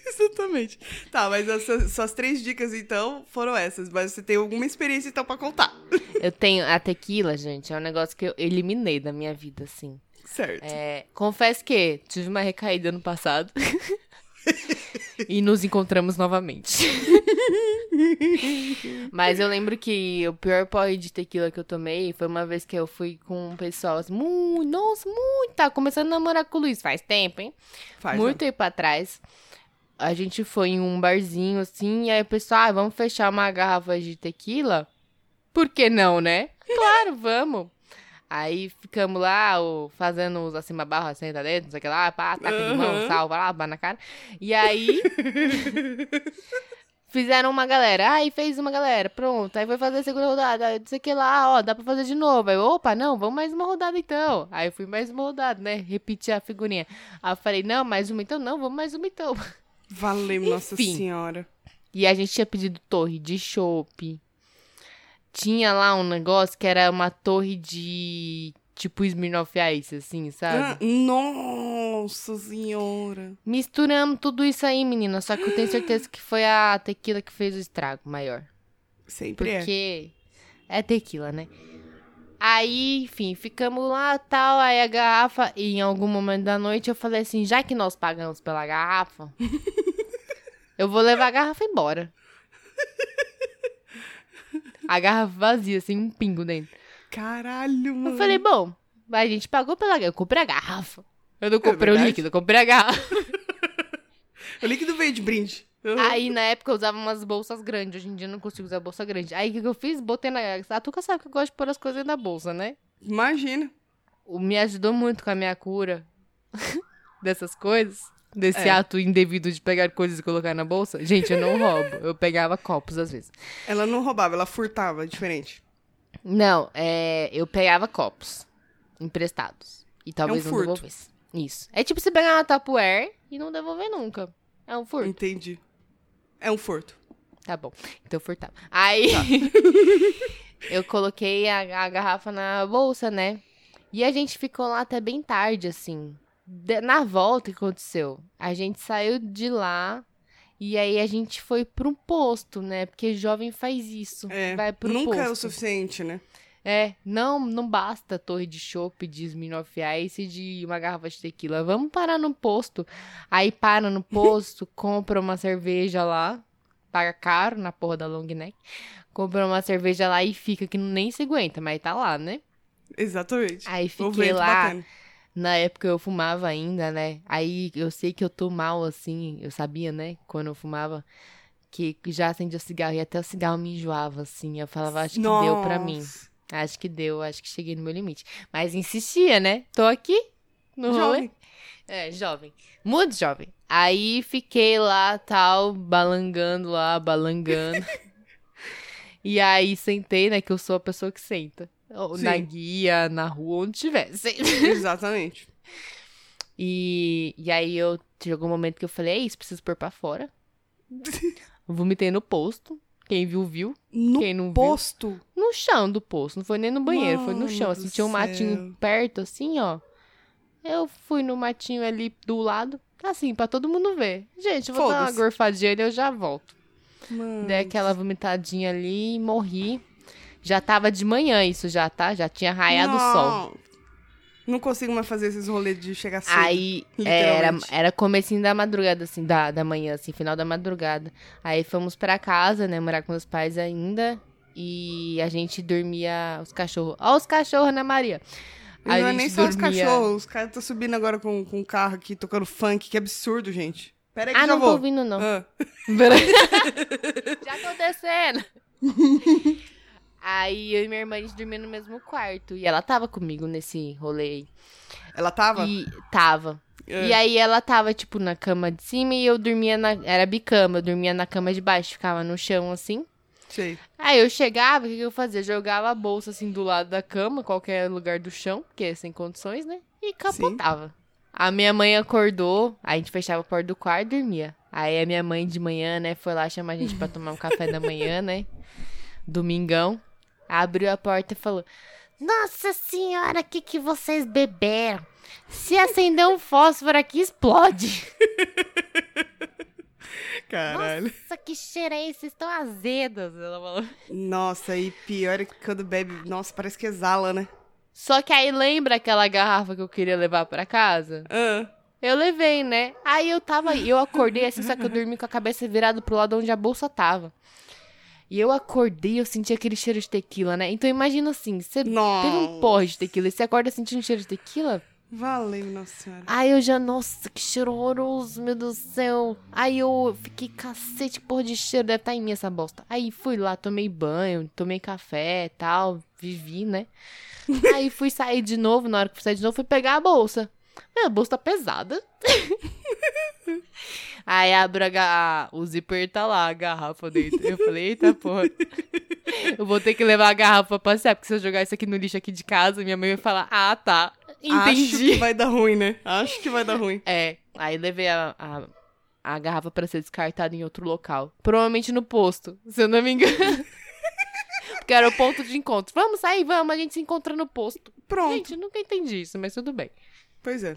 Exatamente. Tá, mas as suas, três dicas, então, foram essas. Mas você tem alguma experiência, então, pra contar. Eu tenho. A tequila, gente, é um negócio que eu eliminei da minha vida, assim. Certo. É, confesso que tive uma recaída no passado. e nos encontramos novamente. Mas eu lembro que o pior porre de tequila que eu tomei foi uma vez que eu fui com um pessoal assim, muito, nossa, muito, tá começando a namorar com o Luiz, faz tempo, hein? Faz, muito tempo atrás. A gente foi em um barzinho assim, e aí o pessoal, ah, vamos fechar uma garrafa de tequila? Por que não, né? Claro, vamos. Aí ficamos lá, o, fazendo os acima barra, assim, tá dentro, não sei o que lá, pá, taca uhum. de mão, salva lá, bá na cara. E aí. fizeram uma galera. Aí fez uma galera, pronto. Aí foi fazer a segunda rodada. Aí, não sei o que lá, ó, dá pra fazer de novo. Aí, opa, não, vamos mais uma rodada então. Aí eu fui mais uma rodada, né? Repetir a figurinha. Aí eu falei, não, mais uma então, não, vamos mais uma então. Valeu, Nossa Senhora. E a gente tinha pedido torre de chopp, tinha lá um negócio que era uma torre de tipo Smirnoff Ice, assim, sabe? Ah, nossa senhora. Misturamos tudo isso aí, menina. Só que eu tenho certeza que foi a tequila que fez o estrago maior. Sempre é. Porque é tequila, né? Aí, enfim, ficamos lá tal. Aí a garrafa, e em algum momento da noite eu falei assim: já que nós pagamos pela garrafa, eu vou levar a garrafa embora. A garrafa vazia, assim, um pingo dentro. Caralho, mano. Eu falei, bom, a gente pagou pela garrafa. Eu comprei a garrafa. Eu não É comprei o verdade. líquido, eu comprei a garrafa. O líquido veio de brinde. Uhum. Aí, na época, eu usava umas bolsas grandes. Hoje em dia, eu não consigo usar bolsa grande. Aí, o que eu fiz? Botei na... A Tuca sabe que eu gosto de pôr as coisas da bolsa, né? Imagina. O- Me ajudou muito com a minha cura dessas coisas. Desse É. ato indevido de pegar coisas e colocar na bolsa. Gente, eu não roubo. Eu pegava copos, às vezes. Ela não roubava, ela furtava, diferente. Não, é... Eu pegava copos emprestados. E talvez não furto. devolvesse. Isso. É tipo você pegar uma Tupperware e não devolver nunca. É um furto. Entendi. É um furto. Tá bom. Então eu furtava. Aí eu coloquei a, a garrafa na bolsa, né? E a gente ficou lá até bem tarde, assim. De- na volta, que aconteceu? A gente saiu de lá e aí a gente foi pra um posto, né? Porque jovem faz isso. É. Vai pro Nunca posto. é o suficiente, né? É, não, não basta torre de chopp, de Smirnoff Ice e de uma garrafa de tequila. Vamos parar no posto. Aí para no posto, compra uma cerveja lá, paga caro na porra da long neck. Compra uma cerveja lá e fica que nem se aguenta, mas tá lá, né? Exatamente. Aí fiquei lá. batendo. Na época eu fumava ainda, né? Aí eu sei que eu tô mal, assim, eu sabia, né? Quando eu fumava, que já acendia cigarro e até o cigarro me enjoava, assim. Eu falava, acho que deu pra mim. Nossa. Acho que deu, acho que cheguei no meu limite. Mas insistia, né? Tô aqui no rolê. Jovem. É, jovem. Muito jovem. Aí fiquei lá, tal, balangando lá, balangando. e aí sentei, né? Que eu sou a pessoa que senta. Ou Na Sim. guia, na rua, onde tiver. Senta. Exatamente. E, e aí eu chegou um momento que eu falei, é isso, preciso pôr pra fora. Vomitei no posto. Quem viu, viu. No Quem não viu? posto. No chão do poço, não foi nem no banheiro, foi no Mano chão, assim, tinha um céu. matinho perto, assim, ó. Eu fui no matinho ali do lado, assim, pra todo mundo ver. Gente, eu vou dar uma gorfadinha e eu já volto. Mano. Dei aquela vomitadinha ali e morri. Já tava de manhã isso já, tá? Já tinha raiado o sol. Não. Não consigo mais fazer esses rolês de chegar cedo. Aí era, literalmente. era comecinho da madrugada, assim, da, da manhã, assim, final da madrugada. Aí fomos pra casa, né, morar com meus pais ainda. E a gente dormia, os cachorros. Ó os cachorros, Ana Maria. A não é nem só os dormia- cachorros. Os caras estão subindo agora com, com um carro aqui, tocando funk. Que absurdo, gente. Pera aí que Ah, já não vou. tô ouvindo, não. Ah. Já tô descendo. Aí eu e minha irmã, a gente dormia no mesmo quarto. E ela tava comigo nesse rolê aí. Ela tava? E tava. É. E aí ela tava, tipo, na cama de cima e eu dormia na. Era bicama, eu dormia na cama de baixo, ficava no chão assim. Sei. Aí eu chegava, o que, que eu fazia? Jogava a bolsa assim do lado da cama, qualquer lugar do chão, porque é sem condições, né? E capotava. A minha mãe acordou, a gente fechava a porta do quarto e dormia. Aí a minha mãe de manhã, né, foi lá chamar a gente pra tomar um café da manhã, né? Domingão. Abriu a porta e falou: Nossa senhora, o que, que vocês beberam? Se acender um fósforo aqui, explode. Caralho. Nossa, que cheiro é esse? Vocês estão azedas, ela falou. Nossa, e pior é que quando bebe, nossa, parece que exala, né? Só que aí lembra aquela garrafa que eu queria levar pra casa? Ah. Eu levei, né? Aí eu tava, eu acordei assim, só que eu dormi com a cabeça virada pro lado onde a bolsa tava. E eu acordei, eu senti aquele cheiro de tequila, né? Então imagina assim, você teve Nossa. um porre de tequila e você acorda sentindo cheiro de tequila? Valeu, nossa senhora. Aí eu já, nossa, que cheiro horroroso, meu Deus do céu. Aí eu fiquei, cacete, porra de cheiro, deve estar em mim essa bosta. Aí fui lá, tomei banho, tomei café e tal, vivi, né? Aí fui sair de novo, na hora que fui sair de novo, fui pegar a bolsa. Minha bolsa tá pesada. Aí abro a, o zíper tá lá, a garrafa dentro. Eu falei, eita porra. Eu vou ter que levar a garrafa pra passear, porque se eu jogar isso aqui no lixo aqui de casa, minha mãe vai falar, ah, tá. Acho Entendi. que vai dar ruim, né? Acho que vai dar ruim. É, aí levei a, a, a garrafa pra ser descartada em outro local. Provavelmente no posto, se eu não me engano. Porque era o ponto de encontro. Vamos sair, vamos, a gente se encontra no posto. Pronto. Gente, eu nunca entendi isso, mas tudo bem. Pois é.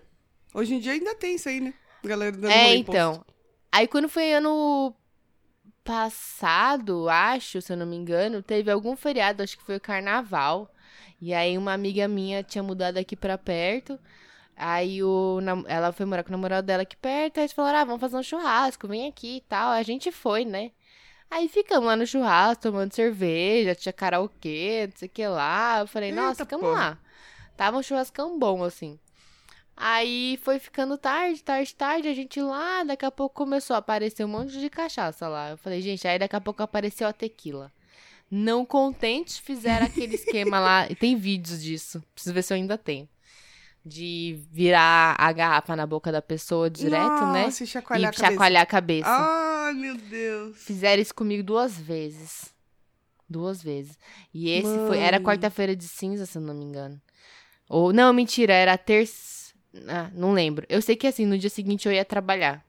Hoje em dia ainda tem isso aí, né? Galera dando É, então. Aí quando foi ano passado, acho, se eu não me engano, teve algum feriado, acho que foi o carnaval. E aí uma amiga minha tinha mudado aqui pra perto. Aí o, ela foi morar com o namorado dela aqui perto. Aí eles falaram: ah, vamos fazer um churrasco, vem aqui e tal. A gente foi, né? Aí ficamos lá no churrasco, tomando cerveja, tinha karaokê, não sei o que lá. Eu falei, Eita, nossa, ficamos lá. Tava um churrascão bom, assim. Aí foi ficando tarde, tarde, tarde, a gente lá, daqui a pouco começou a aparecer um monte de cachaça lá. Eu falei, gente, aí daqui a pouco apareceu a tequila. Não contentes, fizeram aquele esquema lá. E tem vídeos disso. Preciso ver se eu ainda tenho. De virar a garrafa na boca da pessoa direto, né? Nossa, e chacoalhar e a cabeça. chacoalhar a cabeça. Ai, meu Deus. Fizeram isso comigo duas vezes. Duas vezes. E esse foi. Era quarta-feira de cinza, se eu não me engano. Ou. Não, mentira, era terça. Ah, não lembro. Eu sei que assim, no dia seguinte eu ia trabalhar.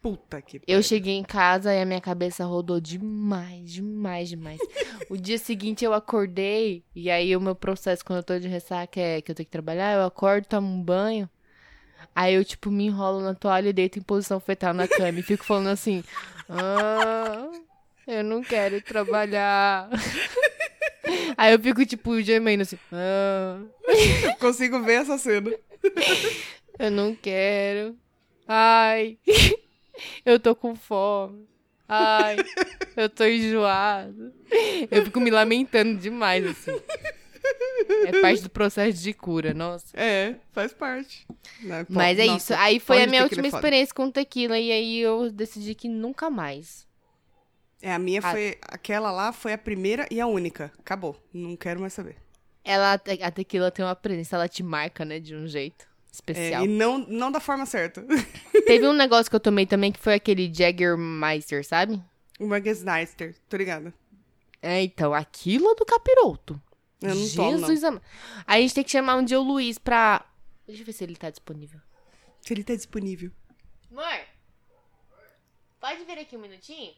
Puta que Eu pariu. cheguei em casa e a minha cabeça rodou demais, demais, demais. o dia seguinte eu acordei, e aí o meu processo quando eu tô de ressaca é que eu tenho que trabalhar, eu acordo, tomo um banho. Aí eu, tipo, me enrolo na toalha e deito em posição fetal na cama e fico falando assim: Ah, eu não quero trabalhar. aí eu fico, tipo, gemendo assim: Ah, Eu consigo ver essa cena. Eu não quero. Ai, eu tô com fome. Ai, eu tô enjoado. Eu fico me lamentando demais, assim. É parte do processo de cura, nossa. É, faz parte. Né, Mas é nossa, isso. Aí foi a minha última experiência com tequila. E aí eu decidi que nunca mais. É, a minha Ah. foi. Aquela lá foi a primeira e a única. Acabou. Não quero mais saber. Ela, a tequila tem uma presença, ela te marca, né, de um jeito É, especial. e não, não da forma certa. Teve um negócio que eu tomei também que foi aquele Jaggermeister, sabe? o Magesneister, tô ligado. É, então, aquilo é do capiroto. Eu não tomo, não. Jesus amado. Aí a gente tem que chamar um dia o Luiz pra. Deixa eu ver se ele tá disponível. Se ele tá disponível. Amor, pode vir aqui um minutinho?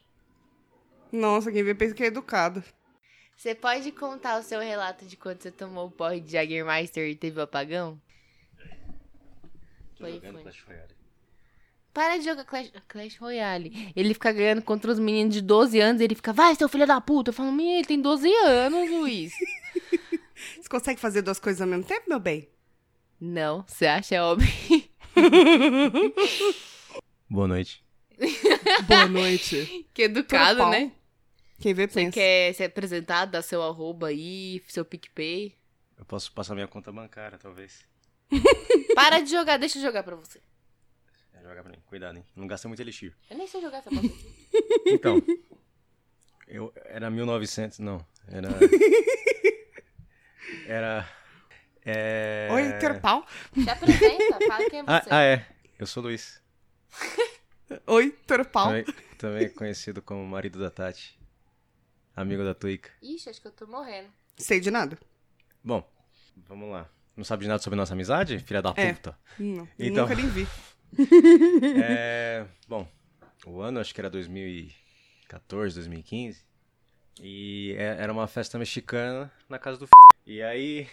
Nossa, quem vê pensa que é educado. Você pode contar o seu relato de quando você tomou o porre de Jaggermeister e teve o apagão? Foi, jogando foi. Clash Royale. Para de jogar Clash, Clash Royale. Ele fica ganhando contra os meninos de 12 anos e ele fica, vai, seu filho da puta. Eu falo, menino, ele tem 12 anos, Luiz. Você consegue fazer duas coisas ao mesmo tempo, meu bem? Não, você acha é óbvio. Boa noite. Boa noite. que educado, pau. né? Quem vê Você pensa. quer se apresentar, dar seu arroba aí, seu PicPay? Eu posso passar minha conta bancária, talvez. Para de jogar, deixa eu jogar pra você. É, joga pra mim. Cuidado, hein? Não gasta muito elixir. Eu nem sei jogar essa. Então, eu era 1900, não. Era Era é... Oi, quero pau. Se apresenta, fala quem é Ah, você. ah, é. Eu sou o Luiz. Oi, quero pau. Também, também conhecido como marido da Tati. Amigo da Tuica. Ixi, acho que eu tô morrendo. Sei de nada. Bom, vamos lá. Não sabe de nada sobre nossa amizade, filha da É. puta? Não, Então. Nunca nem vi. É, bom, o ano acho que era 2014, 2015. E é- era uma festa mexicana na casa do f... E aí.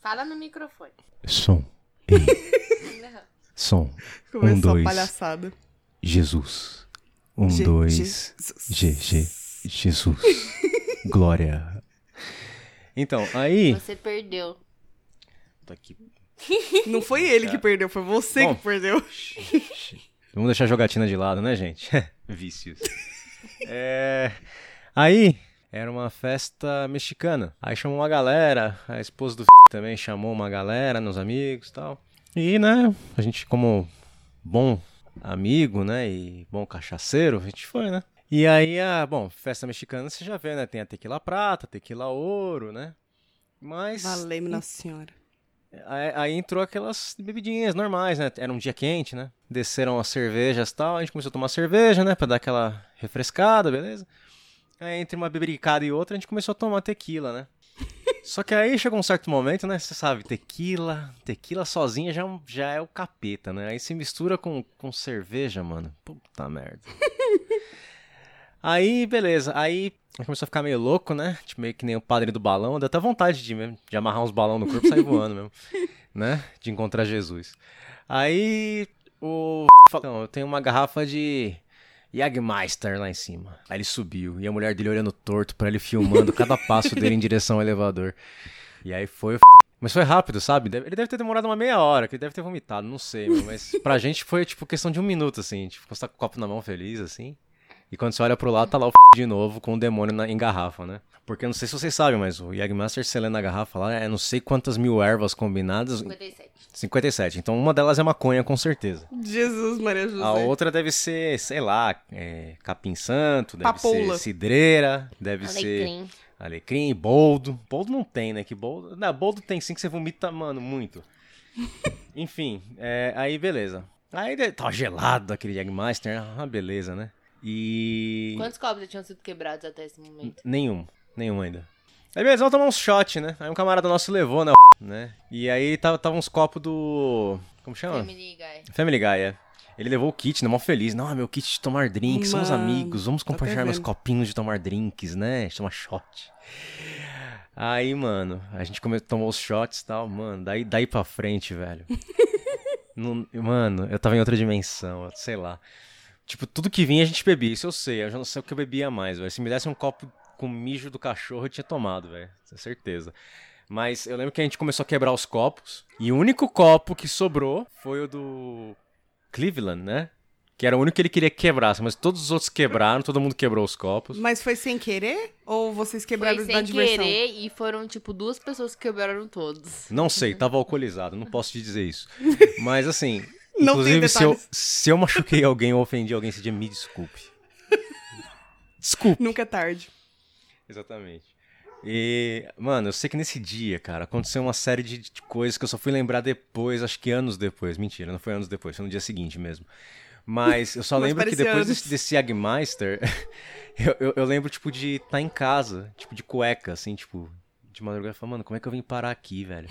Fala no microfone. Som. Som. Começou Um, dois. a palhaçada. Jesus. Um, dois. Jesus. G, G. Jesus. Glória. Então, aí. Você perdeu. Tô aqui. Não foi ele que perdeu, foi você Bom. que perdeu. Vamos deixar a jogatina de lado, né, gente? Vícios. É... Aí, era uma festa mexicana. Aí chamou uma galera, a esposa do f... também chamou uma galera, nos amigos e tal. E, né, a gente como bom amigo, né, e bom cachaceiro, a gente foi, né? E aí, a, bom, festa mexicana você já vê, né, tem a tequila prata, tequila ouro, né? Mas Valeu, Nossa Senhora. Aí, aí entrou aquelas bebidinhas normais, né? Era um dia quente, né? Desceram as cervejas e tal. A gente começou a tomar cerveja, né? Pra dar aquela refrescada, beleza? Aí entre uma bebidicada e outra, a gente começou a tomar tequila, né? Só que aí chegou um certo momento, né? Você sabe, tequila, tequila sozinha já, já é o capeta, né? Aí se mistura com, com cerveja, mano. Puta merda. Aí, beleza. Aí começou a ficar meio louco, né? Tipo, meio que nem o padre do balão. Deu até vontade de, mesmo, de amarrar uns balões no corpo e sair voando mesmo. né? De encontrar Jesus. Aí o. Não, eu tenho uma garrafa de. Jagmeister lá em cima. Aí ele subiu e a mulher dele olhando torto para ele filmando cada passo dele em direção ao elevador. E aí foi. Mas foi rápido, sabe? Ele deve ter demorado uma meia hora, que ele deve ter vomitado, não sei, mas pra gente foi tipo questão de um minuto, assim. Tipo, você tá com o copo na mão feliz, assim. E quando você olha pro lado, tá lá o de novo com o demônio na, em garrafa, né? Porque eu não sei se vocês sabem, mas o Jagmaster selando na garrafa lá é não sei quantas mil ervas combinadas. 57. 57. Então uma delas é maconha, com certeza. Jesus, Maria José. A outra deve ser, sei lá, é, capim santo, deve Papoula. ser cidreira, deve Alecrim. ser alecrim, boldo. Boldo não tem, né? Que boldo... Não, boldo tem sim que você vomita, mano, muito. Enfim, é, aí beleza. Aí tava gelado aquele Jagmaster, ah, beleza, né? E. Quantos copos já tinham sido quebrados até esse momento? Nenhum. Nenhum ainda. Aí beleza, vamos tomar uns shot, né? Aí um camarada nosso levou, né? né? E aí tava, tava uns copos do. Como chama? Family Guy. Family Guy, é. Ele levou o kit, né? Mó feliz. Não, meu kit de tomar drinks, Mano, somos amigos, vamos compartilhar meus copinhos de tomar drinks, né? Tomar shot. Aí, mano, a gente come... tomou os shots e tal, mano, daí, daí pra frente, velho. não, mano, eu tava em outra dimensão, sei lá. Tipo, tudo que vinha a gente bebia, isso eu sei, eu já não sei o que eu bebia mais, velho. Se me desse um copo com mijo do cachorro, eu tinha tomado, velho, com certeza. Mas eu lembro que a gente começou a quebrar os copos, e o único copo que sobrou foi o do Cleveland, né? Que era o único que ele queria que quebrasse, mas todos os outros quebraram, todo mundo quebrou os copos. Mas foi sem querer? Ou vocês quebraram foi da diversão? Sem querer e foram, tipo, duas pessoas que quebraram todos. Não sei, tava alcoolizado, não posso te dizer isso. Mas assim, não Inclusive, se eu, se eu machuquei alguém ou ofendi alguém esse dia, me desculpe. Desculpe. Nunca é tarde. Exatamente. E, mano, eu sei que nesse dia, cara, aconteceu uma série de, de, coisas que eu só fui lembrar depois, acho que anos depois. Mentira, não foi anos depois, foi no dia seguinte mesmo. Mas eu só lembro que depois desse, desse Jagmeister, eu, eu, eu, lembro, tipo, de estar tá em casa, tipo, de cueca, assim, tipo, de madrugada, falando, mano, como é que eu vim parar aqui, velho?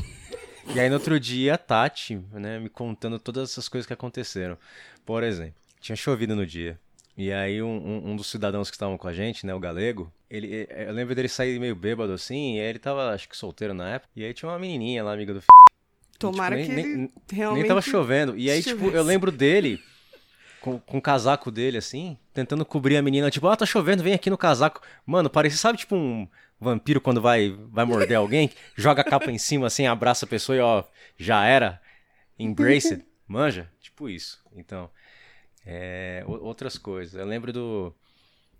E aí no outro dia a Tati, né, me contando todas essas coisas que aconteceram. Por exemplo, tinha chovido no dia. E aí um, um, dos cidadãos que estavam com a gente, né, o galego, ele, eu lembro dele sair meio bêbado assim, e aí ele tava, acho que solteiro na época, e aí tinha uma menininha lá, amiga do f... Tomara e, tipo, nem, que nem, realmente... Nem tava chovendo. E aí, tipo, eu lembro dele com, com o casaco dele, assim, tentando cobrir a menina, tipo, ah, tá chovendo, vem aqui no casaco. Mano, parecia, sabe, tipo um vampiro quando vai, vai morder alguém, joga a capa em cima assim, abraça a pessoa e ó, já era. Embraced. Manja? Tipo isso. Então, é, outras coisas. Eu lembro do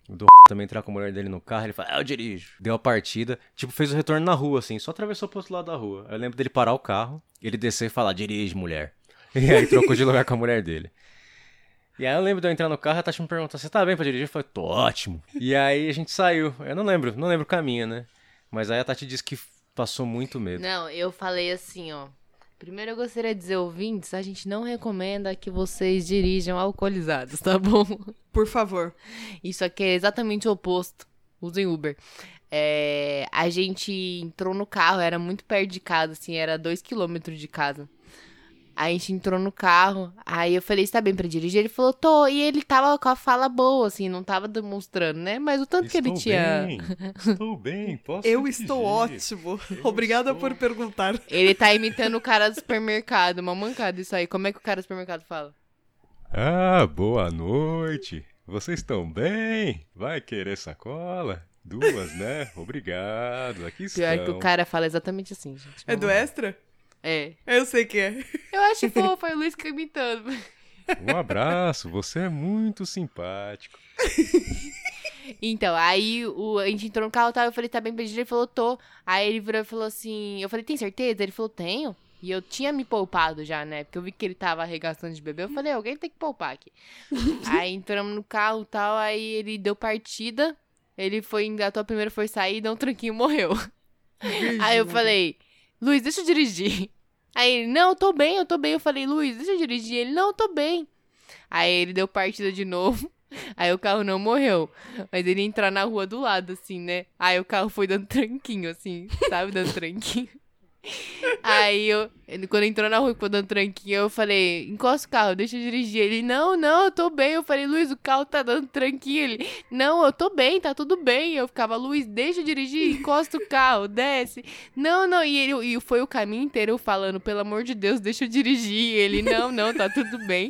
do também entrar com a mulher dele no carro, ele fala, ah, eu dirijo. Deu a partida, tipo, fez o retorno na rua, assim, só atravessou pro outro lado da rua. Eu lembro dele parar o carro, ele descer e falar, dirige, mulher. E aí trocou de lugar com a mulher dele. E aí eu lembro de eu entrar no carro e a Tati me perguntou: Você tá bem pra dirigir? Eu falei: Tô ótimo. E aí a gente saiu. Eu não lembro, não lembro o caminho, né? Mas aí a Tati disse que passou muito medo. Não, eu falei assim, ó. Primeiro eu gostaria de dizer, ouvintes, a gente não recomenda que vocês dirijam alcoolizados, tá bom? Por favor. Isso aqui é exatamente o oposto. Usem Uber. É, a gente entrou no carro, era muito perto de casa, assim, era dois quilômetros de casa. Aí a gente entrou no carro, aí eu falei, está bem pra dirigir? Ele falou, tô. E ele tava com a fala boa, assim, não tava demonstrando, né? Mas o tanto estou que ele tinha. Bem, estou bem, posso Eu estou ótimo. Eu Obrigada estou... por perguntar. Ele tá imitando o cara do supermercado, uma mancada isso aí. Como é que o cara do supermercado fala? Ah, boa noite. Vocês estão bem? Vai querer sacola? Duas, né? Obrigado. Aqui estão. Pior que o cara fala exatamente assim, gente. É do extra? É. Eu sei que é. Eu acho fofo, é o Luiz imitando. Um abraço, você é muito simpático. Então, aí o, a gente entrou no carro e tal, eu falei, tá bem pedido? Ele falou, tô. Aí ele virou e falou assim, eu falei, tem certeza? Ele falou, tenho. E eu tinha me poupado já, né? Porque eu vi que ele tava arregaçando de beber. Eu falei, alguém tem que poupar aqui. aí entramos no carro e tal, aí ele deu partida. Ele foi, engatou a primeira, foi sair, deu um tranquinho morreu. aí eu falei, Luiz, deixa eu dirigir. Aí ele, não, eu tô bem, eu tô bem. Eu falei, Luiz, deixa eu dirigir. Ele, não, eu tô bem. Aí ele deu partida de novo. Aí o carro não morreu. Mas ele ia entrar na rua do lado, assim, né? Aí o carro foi dando tranquinho, assim, sabe? Dando tranquinho. Aí eu, quando entrou na rua e ficou dando tranquinho, eu falei, encosta o carro, deixa eu dirigir. Ele, não, não, eu tô bem. Eu falei, Luiz, o carro tá dando tranquinho. Ele, não, eu tô bem, tá tudo bem. Eu ficava, Luiz, deixa eu dirigir, encosta o carro, desce. Não, não, e ele e foi o caminho inteiro falando, pelo amor de Deus, deixa eu dirigir. Ele, não, não, tá tudo bem.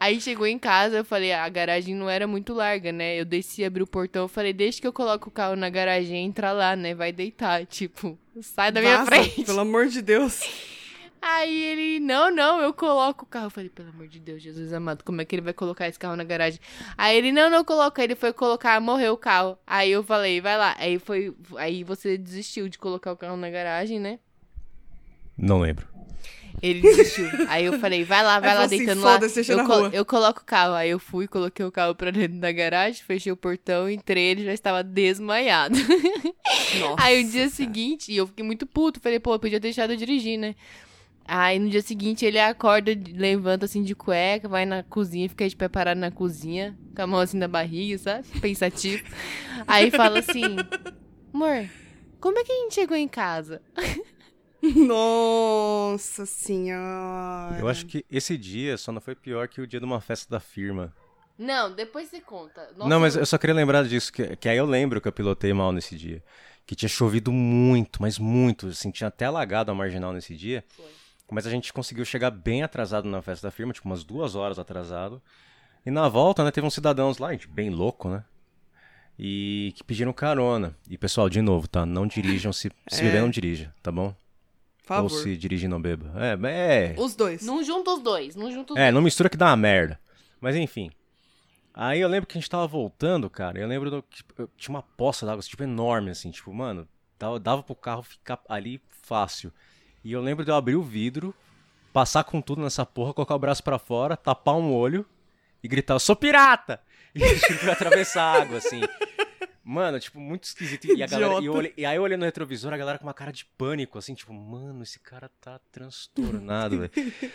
Aí chegou em casa, eu falei, a garagem não era muito larga, né? Eu desci, abri o portão, eu falei, deixa que eu coloco o carro na garagem, entra lá, né? Vai deitar, tipo, sai da minha Vaza, frente. Pelo amor de Deus. Aí ele, não, não, eu coloco o carro. Eu falei, pelo amor de Deus, Jesus amado, como é que ele vai colocar esse carro na garagem? Aí ele, não, não coloca. Ele foi colocar, morreu o carro. Aí eu falei, vai lá. Aí foi, aí você desistiu de colocar o carro na garagem, né? Não lembro. Ele desistiu. Aí eu falei, vai lá, vai Aí lá, assim, deitando lá. "Foda-se, deixa Eu, na co- rua." eu coloco o carro. Aí eu fui, coloquei o carro pra dentro da garagem, fechei o portão, entrei, ele já estava desmaiado. Nossa. Aí o dia seguinte, e eu fiquei muito puto, falei, pô, eu podia ter deixado eu dirigir, né? Aí no dia seguinte ele acorda, levanta assim de cueca, vai na cozinha, fica de pé parado na cozinha, com a mão assim na barriga, sabe? Pensativo. Aí fala assim: Amor, como é que a gente chegou em casa? Nossa senhora. Eu acho que esse dia só não foi pior que o dia de uma festa da firma. Não, depois você conta. Nossa, Não, mas eu só queria lembrar disso, que, que aí eu lembro que eu pilotei mal nesse dia. Que tinha chovido muito, mas muito, assim, tinha até alagado a marginal nesse dia. Foi. Mas a gente conseguiu chegar bem atrasado na festa da firma, tipo umas duas horas atrasado. E na volta, né, teve uns cidadãos lá, gente, bem louco, né? E que pediram carona. E pessoal, de novo, tá? Não dirijam, se, se É. beber, não dirija, tá bom? Favor. Ou se dirigir, não beba. É, é. Os dois. Não junta os dois, não junta os É, dois. não mistura que dá uma merda. Mas enfim. Aí eu lembro que a gente tava voltando, cara. Eu lembro do, que eu tinha uma poça d'água, tipo, enorme, assim, tipo, mano, dava, dava pro carro ficar ali fácil. E eu lembro de eu abrir o vidro, passar com tudo nessa porra, colocar o braço pra fora, tapar um olho e gritar, eu sou pirata! E a gente foi atravessar a água, assim. Mano, tipo, muito esquisito. E, a galera, e, eu olhei- e aí eu olhei no retrovisor, a galera com uma cara de pânico, assim, tipo, mano, esse cara tá transtornado, velho.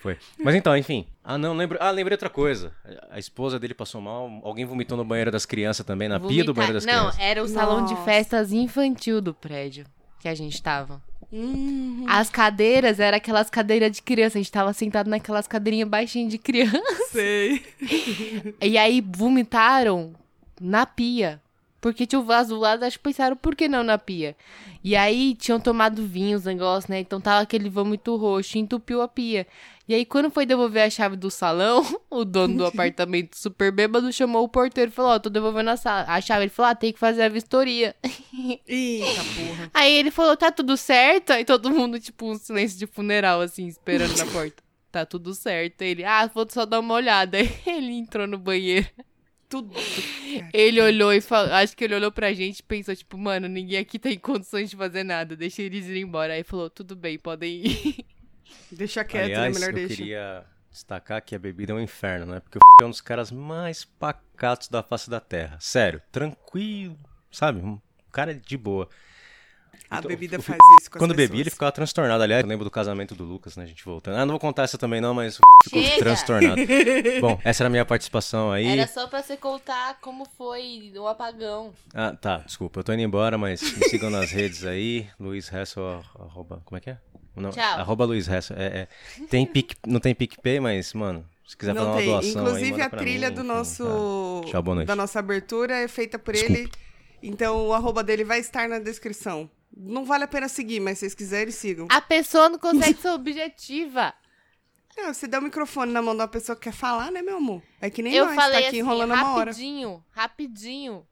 Foi. Mas então, enfim. Ah, não, lembro. Ah, lembrei outra coisa. A esposa dele passou mal. Alguém vomitou no banheiro das crianças também, na pia do banheiro das Não, crianças. era o salão de Nossa. festas infantil do prédio que a gente tava. Hum, As cadeiras eram aquelas cadeiras de criança. A gente tava sentado naquelas cadeirinhas baixinhas de criança. sei. E aí vomitaram na pia. Porque tinha o vaso do lado, acho que pensaram, por que não na pia? E aí tinham tomado vinho, os negócios, né? Então tava aquele vômito roxo, entupiu a pia. E aí, quando foi devolver a chave do salão, o dono do apartamento super bêbado chamou o porteiro e falou: Ó, tô devolvendo a, a chave. Ele falou: Ah, tem que fazer a vistoria. Eita porra. Aí ele falou: Tá tudo certo? Aí todo mundo, tipo, um silêncio de funeral, assim, esperando na porta. Tá tudo certo. Ele, ah, vou só dar uma olhada. Aí ele entrou no banheiro. Tudo. Ele olhou e falou, acho que ele olhou pra gente e pensou, tipo, mano, ninguém aqui tem condições de fazer nada, deixa eles irem embora. Aí falou, tudo bem, podem ir. Deixa quieto, Aliás, né? Melhor eu deixa. queria destacar que a bebida é um inferno, né? Porque o é um dos caras mais pacatos da face da terra. Sério, tranquilo, sabe? Um cara de boa. A Então, bebida faz isso com Quando bebi, ele ficava transtornado. Aliás, eu lembro do casamento do Lucas, né? A gente voltando. Ah, não vou contar essa também não, mas ficou Chega! transtornado. Bom, essa era a minha participação aí. Era só pra você contar como foi o apagão. Ah, tá, desculpa, eu tô indo embora, mas me sigam nas redes aí, Luiz Hessel, arroba, como é que é? Não, Tchau. Arroba Luiz Hessel, é, é. Tem Pic, não tem PicPay, mas, mano, se quiser fazer Não uma tem. doação aí, Inclusive, manda a trilha mim, do nosso. tá. Tchau, boa noite. Da nossa abertura é feita por Desculpa. ele. Então o arroba dele vai estar na descrição. Não vale a pena seguir, mas se vocês quiserem, sigam. A pessoa não consegue ser objetiva. Não, você dá o microfone na mão de uma pessoa que quer falar, né, meu amor? É que nem eu nós, falei tá aqui assim, enrolando uma hora. rapidinho, rapidinho.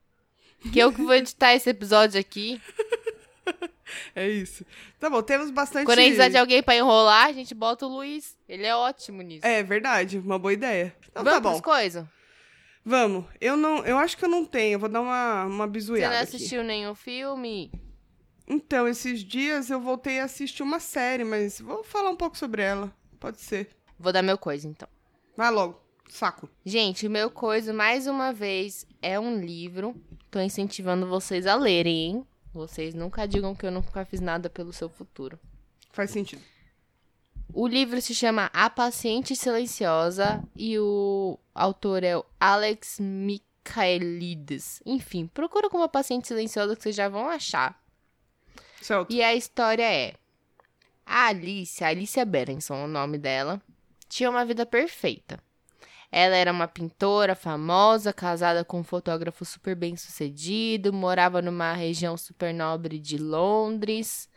Que eu que vou editar esse episódio aqui. É isso. Tá bom, temos bastante. Quando a gente precisar de alguém pra enrolar, a gente bota o Luiz. Ele é ótimo nisso. É verdade, uma boa ideia. Então Vamos tá bom. coisas? Vamos. Eu não, eu acho que eu não tenho. Eu vou dar uma, uma Você bizuiada não aqui. assistiu nenhum filme? Então, esses dias eu voltei a assistir uma série, mas vou falar um pouco sobre ela. Pode ser. Vou dar meu coisa, então. Vai logo. Saco. Gente, o meu coisa, mais uma vez, é um livro. Tô incentivando vocês a lerem, hein? Vocês nunca digam que eu nunca fiz nada pelo seu futuro. Faz sentido. O livro se chama A Paciente Silenciosa e o autor é o Alex Michaelides. Enfim, procura como A Paciente Silenciosa que vocês já vão achar. E a história é: A Alice, a Alicia Berenson, o nome dela, tinha uma vida perfeita. Ela era uma pintora famosa, casada com um fotógrafo super bem sucedido, morava numa região super nobre de Londres.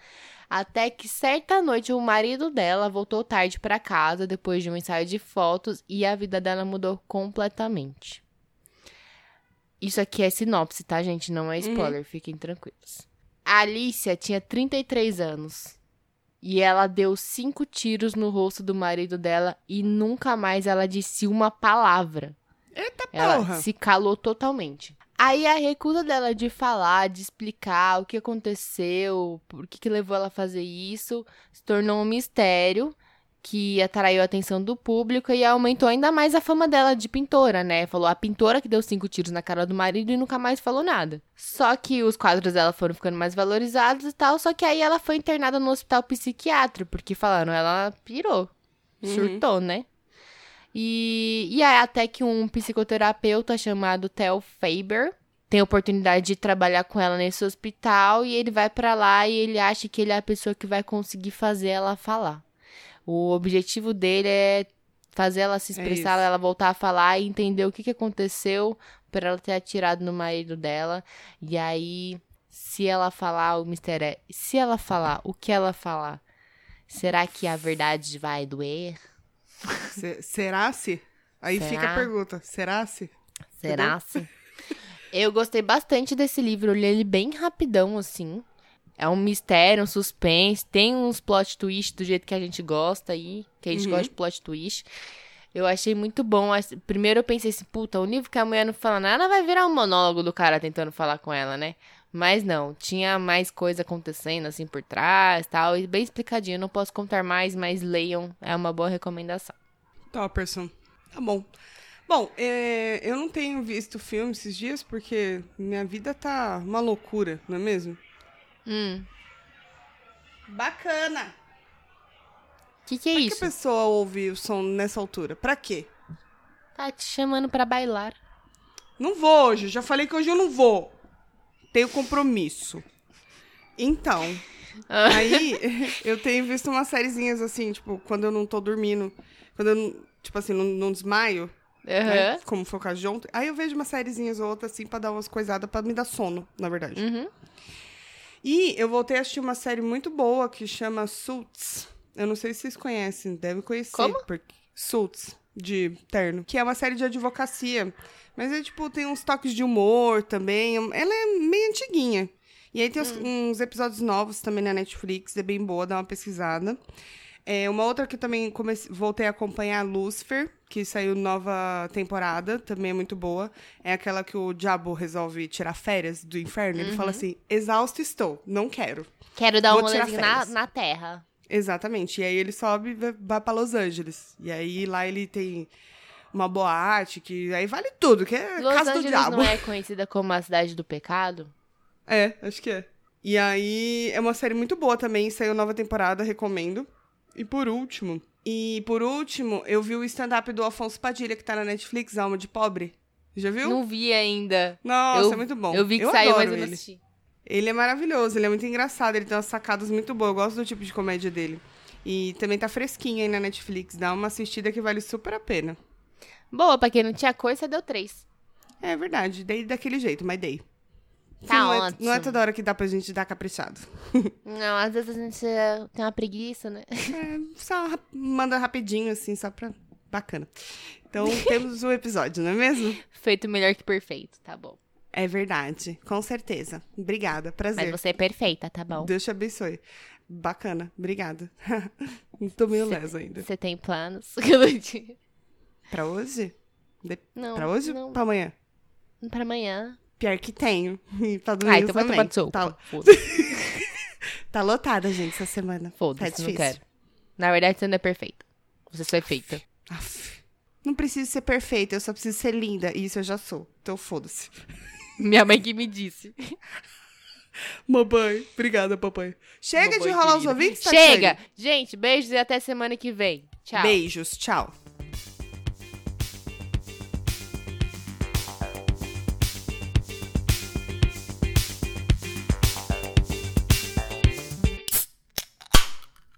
Até que certa noite o marido dela voltou tarde para casa depois de um ensaio de fotos e a vida dela mudou completamente. Isso aqui é sinopse, tá, gente? Não é spoiler, uhum. fiquem tranquilos. A Alicia tinha 33 anos. E ela deu cinco tiros no rosto do marido dela e nunca mais ela disse uma palavra. Eita ela porra! se calou totalmente. Aí a recusa dela de falar, de explicar o que aconteceu, por que, que levou ela a fazer isso, se tornou um mistério que atraiu a atenção do público e aumentou ainda mais a fama dela de pintora, né? Falou a pintora que deu cinco tiros na cara do marido e nunca mais falou nada. Só que os quadros dela foram ficando mais valorizados e tal, só que aí ela foi internada no hospital psiquiátrico, porque falaram, ela pirou, uhum. surtou, né? E, e aí até que um psicoterapeuta chamado Theo Faber tem a oportunidade de trabalhar com ela nesse hospital e ele vai para lá e ele acha que ele é a pessoa que vai conseguir fazer ela falar. O objetivo dele é fazer ela se é expressar, é ela voltar a falar e entender o que, que aconteceu para ela ter atirado no marido dela. E aí, se ela falar, o mistério é: se ela falar, o que ela falar, será que a verdade vai doer? será se? Aí será? fica a pergunta: será se? Será se? Eu gostei bastante desse livro, eu li ele bem rapidão, assim. É um mistério, um suspense, tem uns plot twist do jeito que a gente gosta aí, que a gente uhum. gosta de plot twist. Eu achei muito bom. Primeiro eu pensei assim, puta, o livro que a mulher não fala nada vai virar um monólogo do cara tentando falar com ela, né? Mas não, tinha mais coisa acontecendo assim por trás tal, e bem explicadinho. Não posso contar mais, mas leiam, é uma boa recomendação. Topperson. Tá bom. Bom, é, eu não tenho visto filme esses dias porque minha vida tá uma loucura, não é mesmo? Hum. Bacana. O que, que é pra isso? que a pessoa ouve o som nessa altura? Pra quê? Tá te chamando pra bailar. Não vou hoje. Já falei que hoje eu não vou. Tenho compromisso. Então, ah. aí eu tenho visto umas sériezinhas assim, tipo, quando eu não tô dormindo. Quando eu, não, tipo assim, não, não desmaio. Uhum. Né? Como foi o caso de ontem. Aí eu vejo umas sériezinhas ou outras, assim, pra dar umas coisadas, pra me dar sono, na verdade. Uhum. E eu voltei a assistir uma série muito boa que chama Suits. Eu não sei se vocês conhecem, devem conhecer. Como? Porque... Suits, de terno. Que é uma série de advocacia. Mas é tipo, tem uns toques de humor também. Ela é meio antiguinha. E aí tem hum. uns episódios novos também na Netflix, é bem boa, dá uma pesquisada. É, uma outra que eu também comecei, voltei a acompanhar, Lucifer, que saiu nova temporada, também é muito boa. É aquela que o diabo resolve tirar férias do inferno. Uhum. Ele fala uhum. assim: exausto estou, não quero. Quero dar Vou um rolezinho na, na terra. Exatamente. E aí ele sobe e vai pra Los Angeles. E aí lá ele tem uma boate, que aí vale tudo, que é Los casa Angeles do diabo. não é conhecida como a cidade do pecado? É, acho que é. E aí é uma série muito boa também, saiu nova temporada, recomendo. E por último, e por último, eu vi o stand-up do Afonso Padilha, que tá na Netflix, Alma de Pobre. Já viu? Não vi ainda. Nossa, eu, é muito bom. Eu vi que eu saiu, mas eu não assisti. Ele é maravilhoso, ele é muito engraçado, ele tem umas sacadas muito boas. Eu gosto do tipo de comédia dele. E também tá fresquinho aí na Netflix. Dá uma assistida que vale super a pena. Boa, pra quem não tinha coisa, deu três. É verdade, dei daquele jeito, mas dei. Tá não, ótimo. É, não é toda hora que dá pra gente dar caprichado. Não, às vezes a gente é, tem uma preguiça, né? É, só manda rapidinho, assim, só pra. Bacana. Então temos o episódio, não é mesmo? Feito melhor que perfeito, tá bom. É verdade, com certeza. Obrigada, prazer. Mas você é perfeita, tá bom? Deus te abençoe. Bacana, obrigada. Tô meio leso ainda. Você tem planos? pra hoje? De... Não. Pra hoje não. ou pra amanhã? Pra amanhã. Pior que tenho. E pra domingo ah, então vai tomar Tá... tá lotada, gente, essa semana. Foda-se, tá não quero. Na verdade, você não é perfeita. Você só é feita. Aff. Não preciso ser perfeita, eu só preciso ser linda. E isso eu já sou. Então foda-se. Minha mãe que me disse. Mamãe, obrigada, papai. Chega de rolar querida. os ouvintes, tá Chega! Gente, beijos e até semana que vem. Tchau. Beijos, tchau.